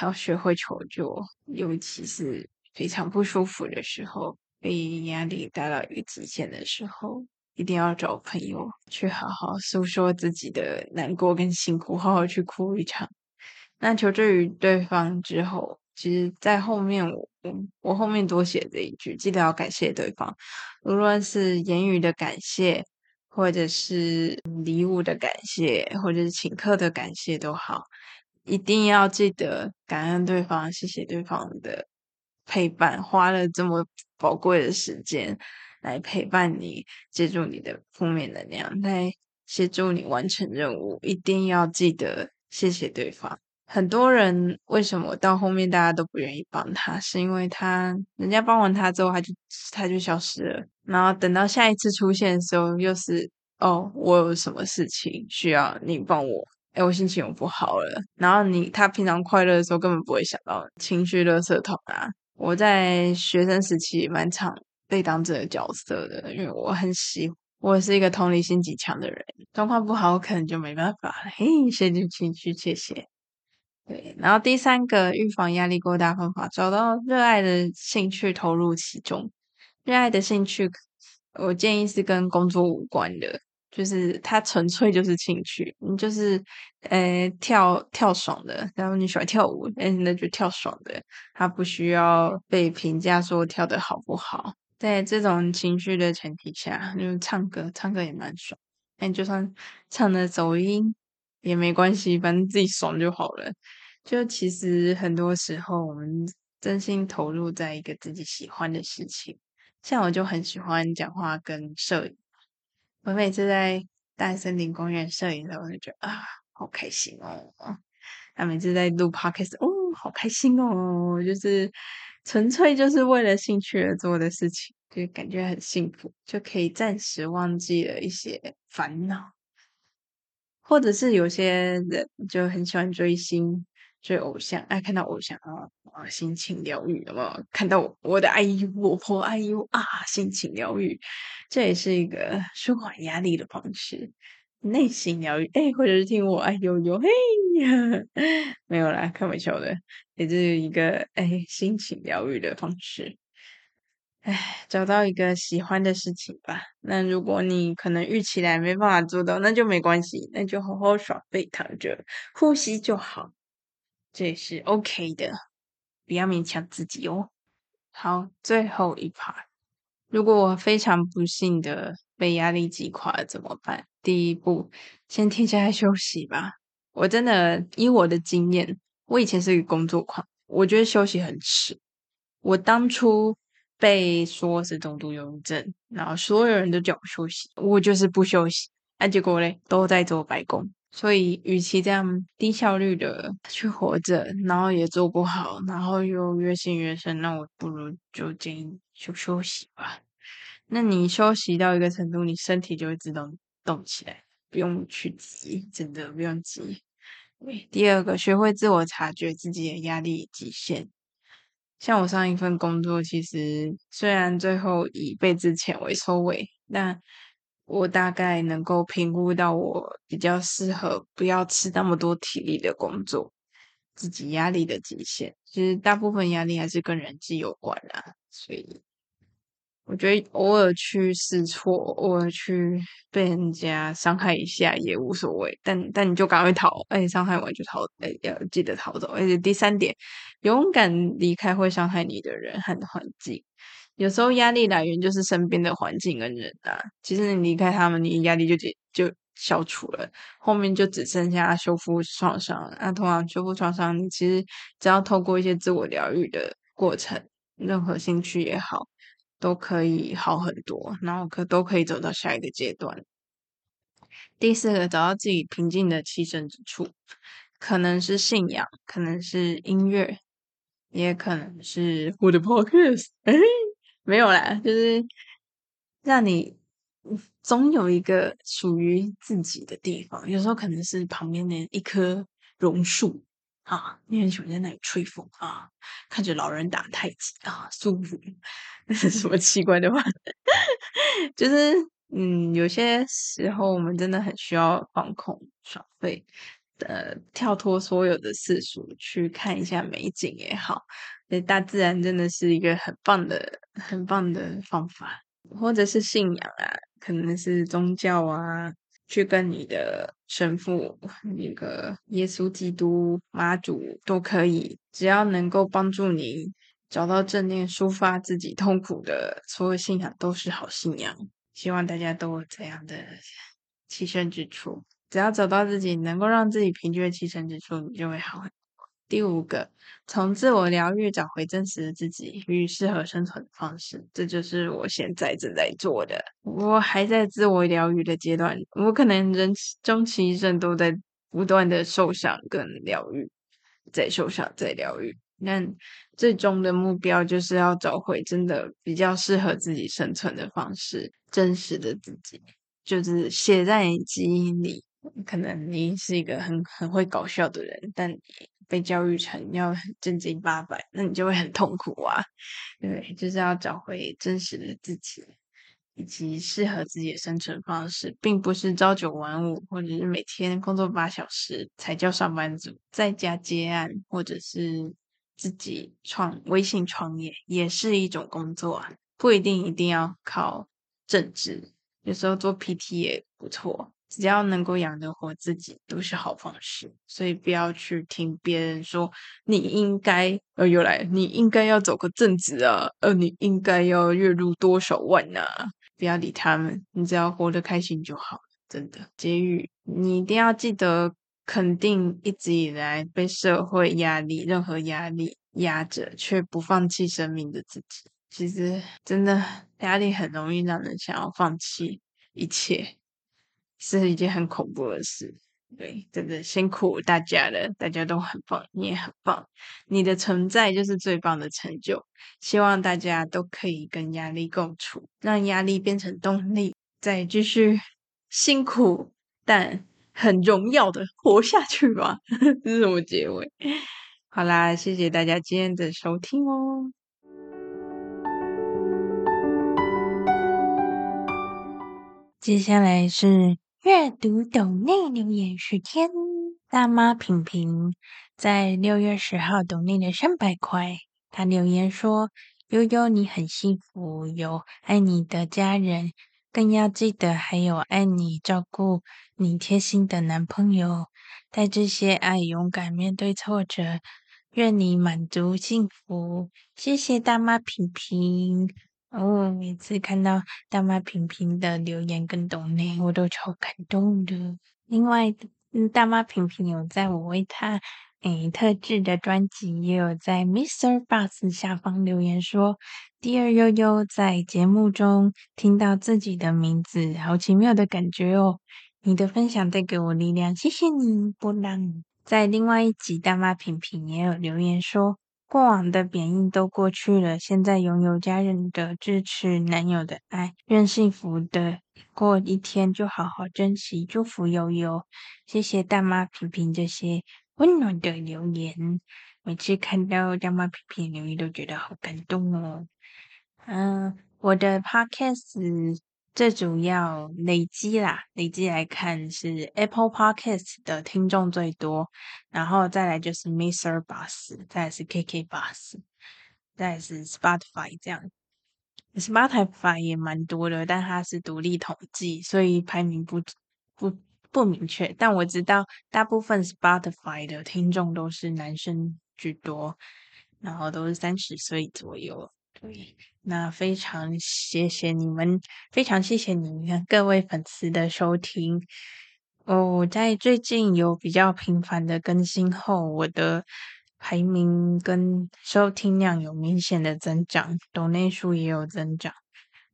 要学会求救。尤其是非常不舒服的时候，被压力带到一个极限的时候，一定要找朋友去好好诉说自己的难过跟辛苦，好好去哭一场。那求助于对方之后，其实，在后面我我后面多写这一句，记得要感谢对方，无论是言语的感谢。或者是礼物的感谢，或者是请客的感谢都好，一定要记得感恩对方，谢谢对方的陪伴，花了这么宝贵的时间来陪伴你，借助你的负面能量，来协助你完成任务，一定要记得谢谢对方。很多人为什么到后面大家都不愿意帮他，是因为他人家帮完他之后，他就他就消失了。然后等到下一次出现的时候，又是哦，我有什么事情需要你帮我？哎，我心情又不好了。然后你他平常快乐的时候根本不会想到情绪垃圾桶啊。我在学生时期蛮常被当这个角色的，因为我很喜，我是一个同理心极强的人。状况不好，我可能就没办法了。嘿，谢谢情绪，谢谢。对，然后第三个预防压力过大方法，找到热爱的兴趣，投入其中。热爱的兴趣，我建议是跟工作无关的，就是它纯粹就是兴趣。你就是呃跳跳爽的，然后你喜欢跳舞，哎，那就跳爽的。它不需要被评价说跳的好不好。在这种情绪的前提下，就唱歌，唱歌也蛮爽。但就算唱的走音也没关系，反正自己爽就好了。就其实很多时候，我们真心投入在一个自己喜欢的事情。像我就很喜欢讲话跟摄影，我每次在大森林公园摄影的时候，我就觉得啊，好开心哦。他每次在录 podcast，哦，好开心哦，就是纯粹就是为了兴趣而做的事情，就感觉很幸福，就可以暂时忘记了一些烦恼。或者是有些人就很喜欢追星。追偶像，爱看到偶像啊啊，心情疗愈，有没有看到我，我的 IU，我婆 IU 啊，心情疗愈，这也是一个舒缓压力的方式，内心疗愈。哎，或者是听我哎呦呦嘿呀，没有啦，开玩笑的，也是一个哎心情疗愈的方式。哎，找到一个喜欢的事情吧。那如果你可能预期来没办法做到，那就没关系，那就好好耍废，躺着呼吸就好。这也是 OK 的，不要勉强自己哦。好，最后一排如果我非常不幸的被压力击垮了怎么办？第一步，先停下来休息吧。我真的以我的经验，我以前是一个工作狂，我觉得休息很迟。我当初被说是重度忧郁症，然后所有人都叫我休息，我就是不休息，那、啊、结果嘞，都在做白工。所以，与其这样低效率的去活着，然后也做不好，然后又越陷越深，那我不如就建议休休息吧。那你休息到一个程度，你身体就会自动动起来，不用去急，真的不用急。第二个，学会自我察觉自己的压力极限。像我上一份工作，其实虽然最后以被资遣为收尾，但我大概能够评估到我比较适合不要吃那么多体力的工作，自己压力的极限。其实大部分压力还是跟人际有关啦，所以我觉得偶尔去试错，偶尔去被人家伤害一下也无所谓。但但你就赶快逃，哎，伤害完就逃，哎，要记得逃走。而且第三点，勇敢离开会伤害你的人和环境。有时候压力来源就是身边的环境跟人啊，其实你离开他们，你压力就解就消除了，后面就只剩下修复创伤。那通常修复创伤，你其实只要透过一些自我疗愈的过程，任何兴趣也好，都可以好很多，然后可都可以走到下一个阶段。第四个，找到自己平静的栖身之处，可能是信仰，可能是音乐，也可能是我的 podcast。哎。没有啦，就是让你总有一个属于自己的地方。有时候可能是旁边的一棵榕树啊，你很喜欢在那里吹风啊，看着老人打太极啊，舒服。那 是什么奇怪的话？就是嗯，有些时候我们真的很需要放空、耍废，呃，跳脱所有的世俗，去看一下美景也好。对大自然真的是一个很棒的、很棒的方法，或者是信仰啊，可能是宗教啊，去跟你的神父、那个耶稣基督、妈祖都可以，只要能够帮助你找到正念、抒发自己痛苦的所有信仰，都是好信仰。希望大家都有这样的栖身之处，只要找到自己能够让自己平静的栖身之处，你就会好很。第五个，从自我疗愈找回真实的自己与适合生存的方式，这就是我现在正在做的。我还在自我疗愈的阶段，我可能人终其一生都在不断的受伤跟疗愈，再受伤再疗愈。但最终的目标就是要找回真的比较适合自己生存的方式，真实的自己，就是写在基因里。可能你是一个很很会搞笑的人，但被教育成要正经八百，那你就会很痛苦啊。对，就是要找回真实的自己，以及适合自己的生存方式，并不是朝九晚五，或者是每天工作八小时才叫上班族，在家接案，或者是自己创微信创业，也是一种工作啊，不一定一定要靠正职，有时候做 PT 也不错。只要能够养得活自己，都是好方式。所以不要去听别人说你应该，呃，又来，你应该要走个正直啊，呃，你应该要月入多少万啊？不要理他们，你只要活得开心就好。真的。结语，你一定要记得肯定一直以来被社会压力、任何压力压着却不放弃生命的自己。其实，真的压力很容易让人想要放弃一切，是一件很恐怖的事。对，真的辛苦大家了，大家都很棒，你也很棒，你的存在就是最棒的成就。希望大家都可以跟压力共处，让压力变成动力，再继续辛苦但很荣耀的活下去吧。这是什么结尾？好啦，谢谢大家今天的收听哦。接下来是。阅读抖内留言时间，大妈平平在六月十号抖内的三百块。她留言说：“悠悠，你很幸福，有爱你的家人，更要记得还有爱你、照顾你、贴心的男朋友。带这些爱，勇敢面对挫折，愿你满足幸福。”谢谢大妈平平。哦，每次看到大妈平平的留言跟抖内，我都超感动的。另外，大妈平平有在我为她诶特制的专辑，也有在 Mr. Bus 下方留言说：“Dear 悠悠，在节目中听到自己的名字，好奇妙的感觉哦！你的分享带给我力量，谢谢你，波浪。”在另外一集，大妈平平也有留言说。过往的贬义都过去了，现在拥有家人的支持、男友的爱，愿幸福的过一天，就好好珍惜。祝福悠悠，谢谢大妈萍萍这些温暖的留言。每次看到大妈萍萍留言，都觉得好感动哦。嗯，我的 podcast。最主要累积啦，累积来看是 Apple Podcast 的听众最多，然后再来就是 Mr. Bus，再来是 KK Bus，再来是 Spotify 这样。Spotify 也蛮多的，但它是独立统计，所以排名不不不明确。但我知道大部分 Spotify 的听众都是男生居多，然后都是三十岁左右。对，那非常谢谢你们，非常谢谢你们各位粉丝的收听。哦，我在最近有比较频繁的更新后，我的排名跟收听量有明显的增长，抖内数也有增长，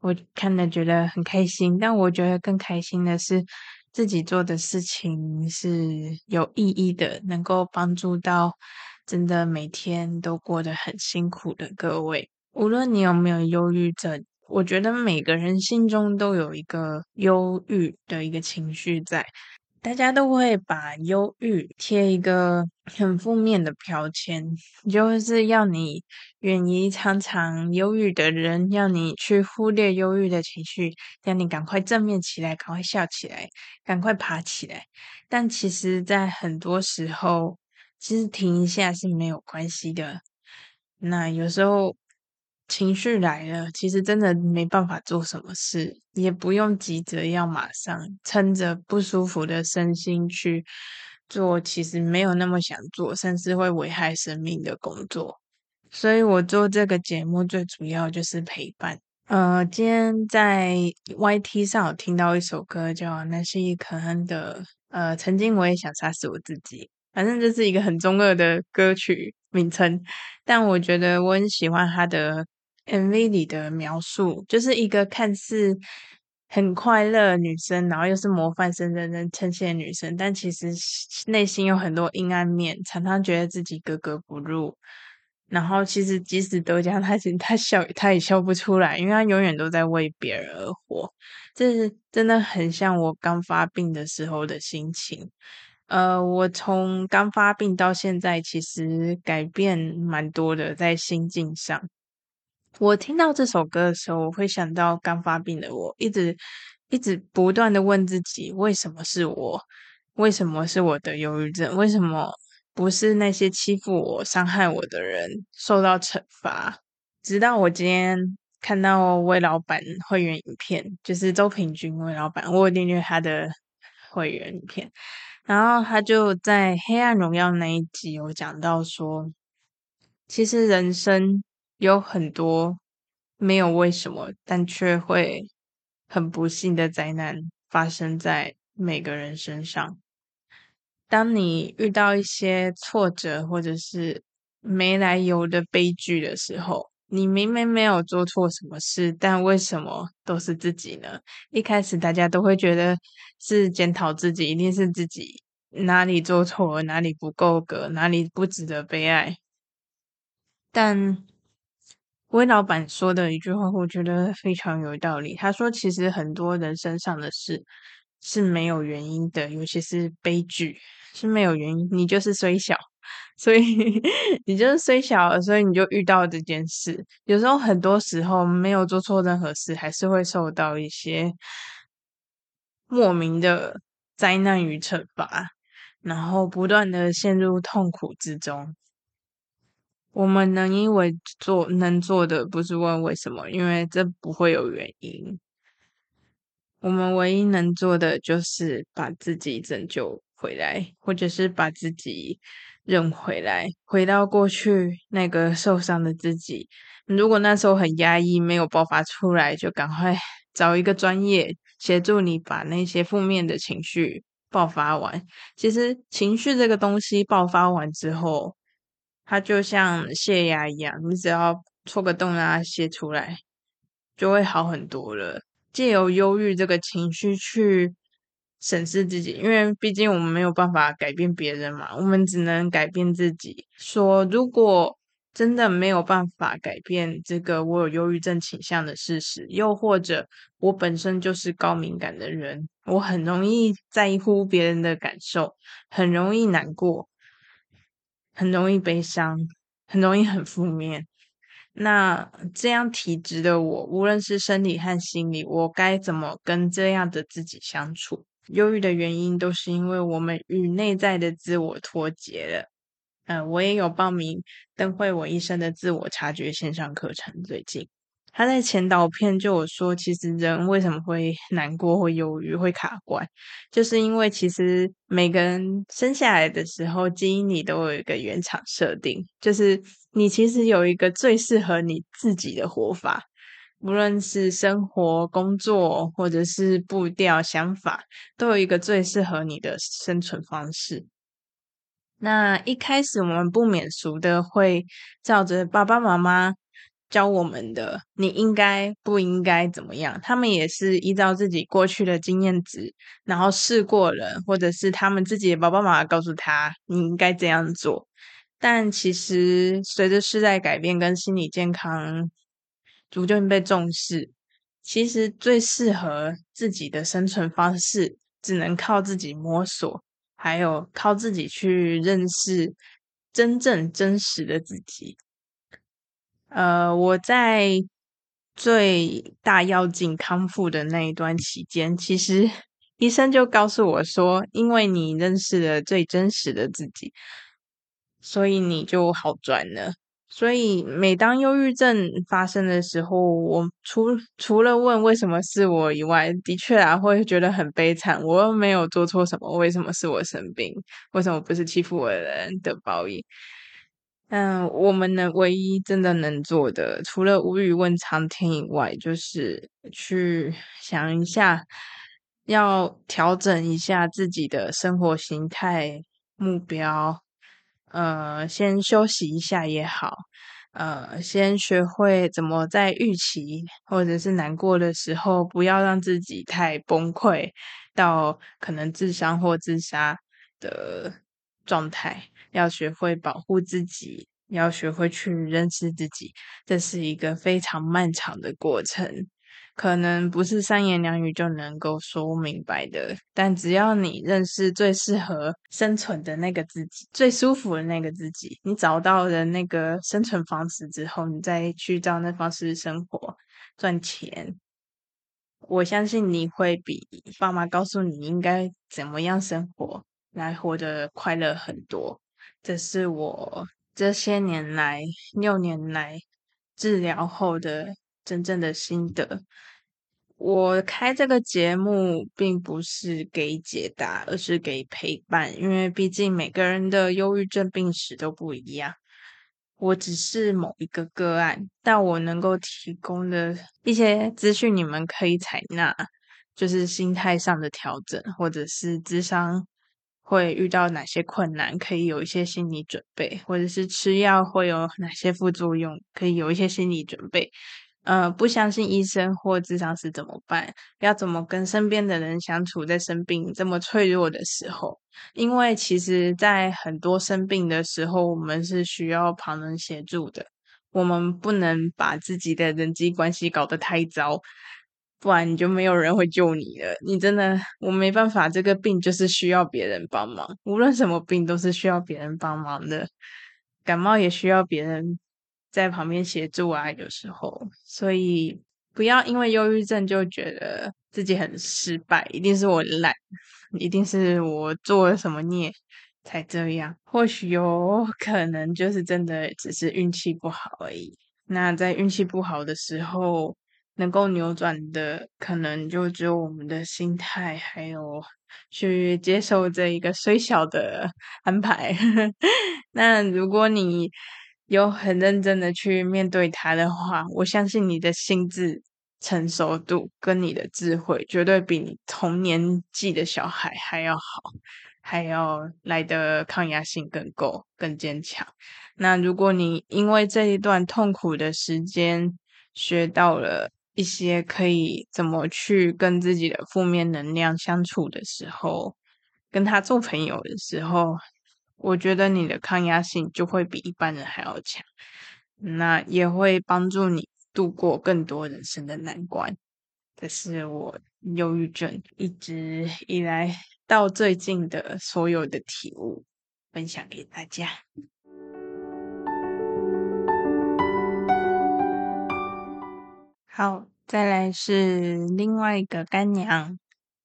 我看了觉得很开心。但我觉得更开心的是，自己做的事情是有意义的，能够帮助到真的每天都过得很辛苦的各位。无论你有没有忧郁症，我觉得每个人心中都有一个忧郁的一个情绪在，大家都会把忧郁贴一个很负面的标签，就是要你远离常常忧郁的人，要你去忽略忧郁的情绪，让你赶快正面起来，赶快笑起来，赶快爬起来。但其实，在很多时候，其实停一下是没有关系的。那有时候。情绪来了，其实真的没办法做什么事，也不用急着要马上撑着不舒服的身心去做，其实没有那么想做，甚至会危害生命的工作。所以我做这个节目最主要就是陪伴。呃，今天在 YT 上有听到一首歌，叫《那是一可恨的》，呃，曾经我也想杀死我自己。反正这是一个很中二的歌曲名称，但我觉得我很喜欢它的。MV 里的描述就是一个看似很快乐女生，然后又是模范生人人称羡女生，但其实内心有很多阴暗面，常常觉得自己格格不入。然后其实即使得奖，她其实她笑，她也笑不出来，因为她永远都在为别人而活。这是真的很像我刚发病的时候的心情。呃，我从刚发病到现在，其实改变蛮多的，在心境上。我听到这首歌的时候，我会想到刚发病的我，一直一直不断的问自己：为什么是我？为什么是我的忧郁症？为什么不是那些欺负我、伤害我的人受到惩罚？直到我今天看到魏老板会员影片，就是周平均魏老板，我有订阅他的会员影片，然后他就在《黑暗荣耀》那一集有讲到说，其实人生。有很多没有为什么，但却会很不幸的灾难发生在每个人身上。当你遇到一些挫折或者是没来由的悲剧的时候，你明明没有做错什么事，但为什么都是自己呢？一开始大家都会觉得是检讨自己，一定是自己哪里做错了，哪里不够格，哪里不值得被爱。但威老板说的一句话，我觉得非常有道理。他说：“其实很多人身上的事是没有原因的，尤其是悲剧是没有原因，你就是虽小。”所以你就是虽小，所以你就遇到这件事。有时候很多时候没有做错任何事，还是会受到一些莫名的灾难与惩罚，然后不断的陷入痛苦之中。我们能因为做能做的，不是问为什么，因为这不会有原因。我们唯一能做的就是把自己拯救回来，或者是把自己。认回来，回到过去那个受伤的自己。如果那时候很压抑，没有爆发出来，就赶快找一个专业协助你把那些负面的情绪爆发完。其实情绪这个东西爆发完之后，它就像泄压一样，你只要戳个洞让它泄出来，就会好很多了。借由忧郁这个情绪去。审视自己，因为毕竟我们没有办法改变别人嘛，我们只能改变自己。说如果真的没有办法改变这个我有忧郁症倾向的事实，又或者我本身就是高敏感的人，我很容易在乎别人的感受，很容易难过，很容易悲伤，很容易很负面。那这样体质的我，无论是生理和心理，我该怎么跟这样的自己相处？忧郁的原因都是因为我们与内在的自我脱节了。嗯，我也有报名邓惠文医生的自我察觉线上课程。最近他在前导片就有说，其实人为什么会难过、会忧郁、会卡关，就是因为其实每个人生下来的时候，基因里都有一个原厂设定，就是你其实有一个最适合你自己的活法。无论是生活、工作，或者是步调、想法，都有一个最适合你的生存方式。那一开始我们不免俗的会照着爸爸妈妈教我们的，你应该不应该怎么样？他们也是依照自己过去的经验值，然后试过了，或者是他们自己的爸爸妈妈告诉他你应该这样做。但其实随着时代改变跟心理健康，逐渐被重视，其实最适合自己的生存方式，只能靠自己摸索，还有靠自己去认识真正真实的自己。呃，我在最大跃进康复的那一段期间，其实医生就告诉我说，因为你认识了最真实的自己，所以你就好转了。所以，每当忧郁症发生的时候，我除除了问为什么是我以外，的确啊，会觉得很悲惨。我又没有做错什么，为什么是我生病？为什么不是欺负我的人的报应？嗯，我们能唯一真的能做的，除了无语问苍天以外，就是去想一下，要调整一下自己的生活形态、目标。呃，先休息一下也好，呃，先学会怎么在预期或者是难过的时候，不要让自己太崩溃到可能自伤或自杀的状态。要学会保护自己，要学会去认识自己，这是一个非常漫长的过程。可能不是三言两语就能够说明白的，但只要你认识最适合生存的那个自己，最舒服的那个自己，你找到了那个生存方式之后，你再去照那方式生活赚钱，我相信你会比爸妈告诉你应该怎么样生活来活得快乐很多。这是我这些年来六年来治疗后的。真正的心得，我开这个节目并不是给解答，而是给陪伴。因为毕竟每个人的忧郁症病史都不一样，我只是某一个个案，但我能够提供的一些资讯，你们可以采纳。就是心态上的调整，或者是智商会遇到哪些困难，可以有一些心理准备，或者是吃药会有哪些副作用，可以有一些心理准备。呃，不相信医生或咨商师怎么办？要怎么跟身边的人相处，在生病这么脆弱的时候？因为其实，在很多生病的时候，我们是需要旁人协助的。我们不能把自己的人际关系搞得太糟，不然你就没有人会救你了。你真的，我没办法，这个病就是需要别人帮忙。无论什么病都是需要别人帮忙的，感冒也需要别人在旁边协助啊，有时候。所以不要因为忧郁症就觉得自己很失败，一定是我懒，一定是我做了什么孽。才这样，或许有可能就是真的只是运气不好而已。那在运气不好的时候，能够扭转的，可能就只有我们的心态，还有去接受这一个虽小的 安排。那如果你有很认真的去面对它的话，我相信你的心智成熟度跟你的智慧，绝对比同年纪的小孩还要好。还要来的抗压性更够、更坚强。那如果你因为这一段痛苦的时间学到了一些可以怎么去跟自己的负面能量相处的时候，跟他做朋友的时候，我觉得你的抗压性就会比一般人还要强。那也会帮助你度过更多人生的难关。这是我忧郁症一直以来。到最近的所有的体悟，分享给大家。好，再来是另外一个干娘，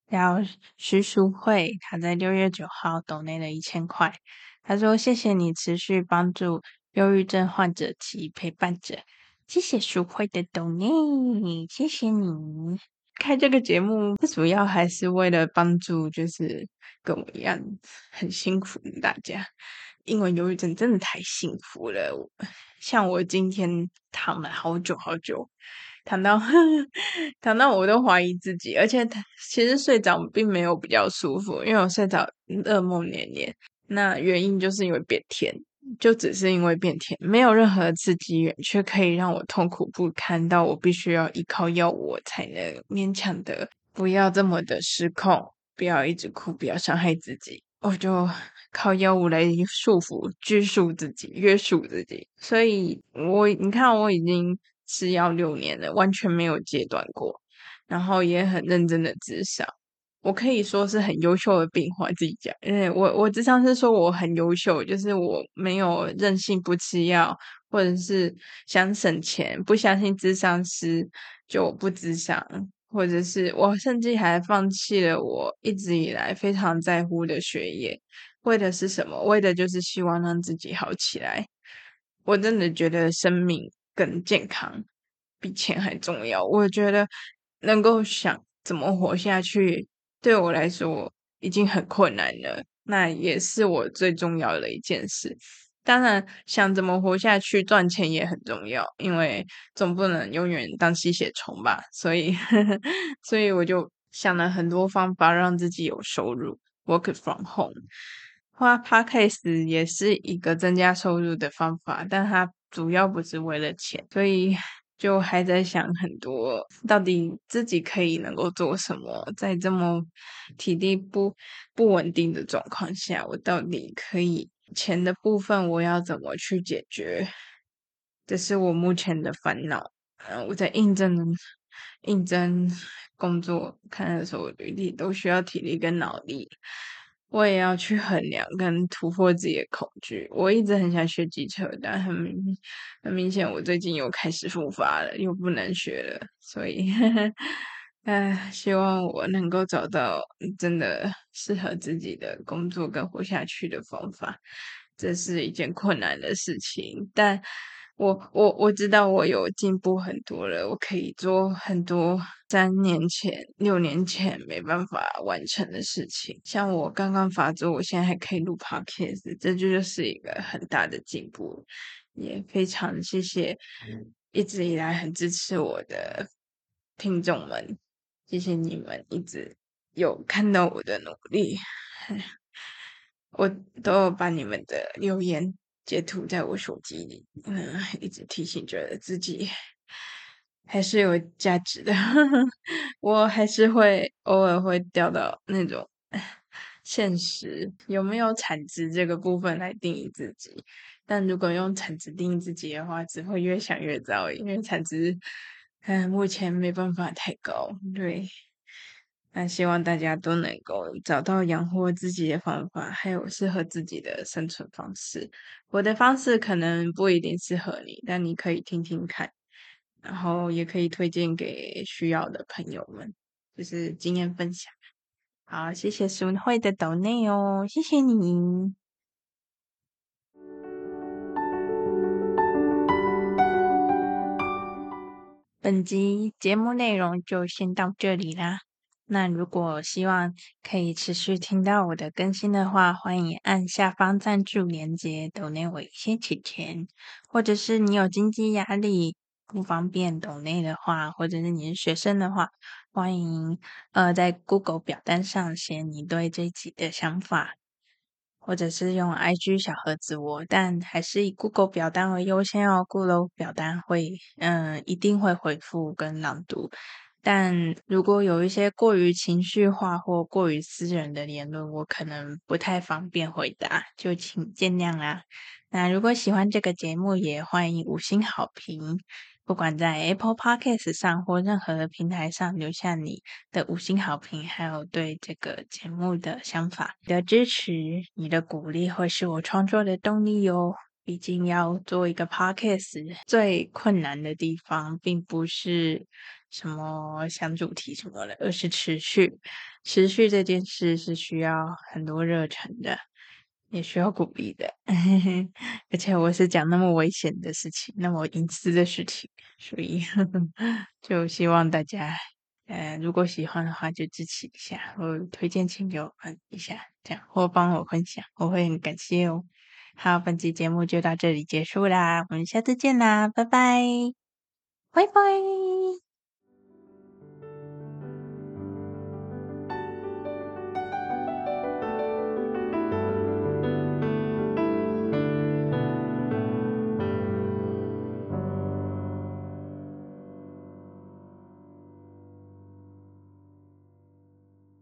叫徐淑慧，她在六月九号抖内了一千块。她说：“谢谢你持续帮助忧郁症患者及陪伴者，谢谢淑慧的抖内，谢谢你。”开这个节目，主要还是为了帮助，就是跟我一样很辛苦的大家。因为忧郁症真的太幸福了，像我今天躺了好久好久，躺到 躺到我都怀疑自己，而且其实睡着并没有比较舒服，因为我睡着噩梦连连。那原因就是因为变天。就只是因为变甜，没有任何刺激源，却可以让我痛苦不堪到我必须要依靠药物我才能勉强的不要这么的失控，不要一直哭，不要伤害自己，我就靠药物来束缚、拘束自己、约束自己。所以我你看我已经吃药六年了，完全没有戒断过，然后也很认真的咨商。我可以说是很优秀的病患，自己讲，因为我我咨商是说我很优秀，就是我没有任性不吃药，或者是想省钱，不相信咨商师就不咨商，或者是我甚至还放弃了我一直以来非常在乎的学业，为的是什么？为的就是希望让自己好起来。我真的觉得生命更健康比钱还重要。我觉得能够想怎么活下去。对我来说已经很困难了，那也是我最重要的一件事。当然，想怎么活下去，赚钱也很重要，因为总不能永远当吸血虫吧。所以，所以我就想了很多方法让自己有收入，work from home。花 podcast 也是一个增加收入的方法，但它主要不是为了钱，所以。就还在想很多，到底自己可以能够做什么？在这么体力不不稳定的状况下，我到底可以钱的部分我要怎么去解决？这是我目前的烦恼。嗯，我在应征应征工作，看的时候履历都需要体力跟脑力。我也要去衡量跟突破自己的恐惧。我一直很想学机车，但很明很明显，我最近又开始复发了，又不能学了。所以，呵呵，唉，希望我能够找到真的适合自己的工作跟活下去的方法。这是一件困难的事情，但。我我我知道我有进步很多了，我可以做很多三年前、六年前没办法完成的事情。像我刚刚发作，我现在还可以录 podcast，这就就是一个很大的进步。也非常谢谢一直以来很支持我的听众们，谢谢你们一直有看到我的努力，我都有把你们的留言截图在我手机里，嗯，一直提醒着自己。还是有价值的，我还是会偶尔会掉到那种现实有没有产值这个部分来定义自己。但如果用产值定义自己的话，只会越想越糟，因为产值嗯目前没办法太高。对，那希望大家都能够找到养活自己的方法，还有适合自己的生存方式。我的方式可能不一定适合你，但你可以听听看。然后也可以推荐给需要的朋友们，就是经验分享。好，谢谢淑慧的抖内哦，谢谢你。本集节目内容就先到这里啦。那如果希望可以持续听到我的更新的话，欢迎按下方赞助链接抖内我一些钱钱，或者是你有经济压力。不方便抖内的话，或者是你是学生的话，欢迎呃在 Google 表单上写你对这集的想法，或者是用 IG 小盒子我，但还是以 Google 表单为优先哦。Google 表单会嗯、一定会回复跟朗读，但如果有一些过于情绪化或过于私人的言论，我可能不太方便回答，就请见谅啦。那如果喜欢这个节目，也欢迎五星好评。不管在 Apple Podcast 上或任何的平台上留下你的五星好评，还有对这个节目的想法，你的支持、你的鼓励会是我创作的动力哟。毕竟要做一个 Podcast，最困难的地方并不是什么想主题什么的，而是持续。持续这件事是需要很多热忱的。也需要鼓励的，而且我是讲那么危险的事情，那么隐私的事情，所以 就希望大家，呃，如果喜欢的话就支持一下，或推荐亲友们一下，这样或帮我分享，我会很感谢哦。好，本期节目就到这里结束啦，我们下次见啦，拜拜，拜拜。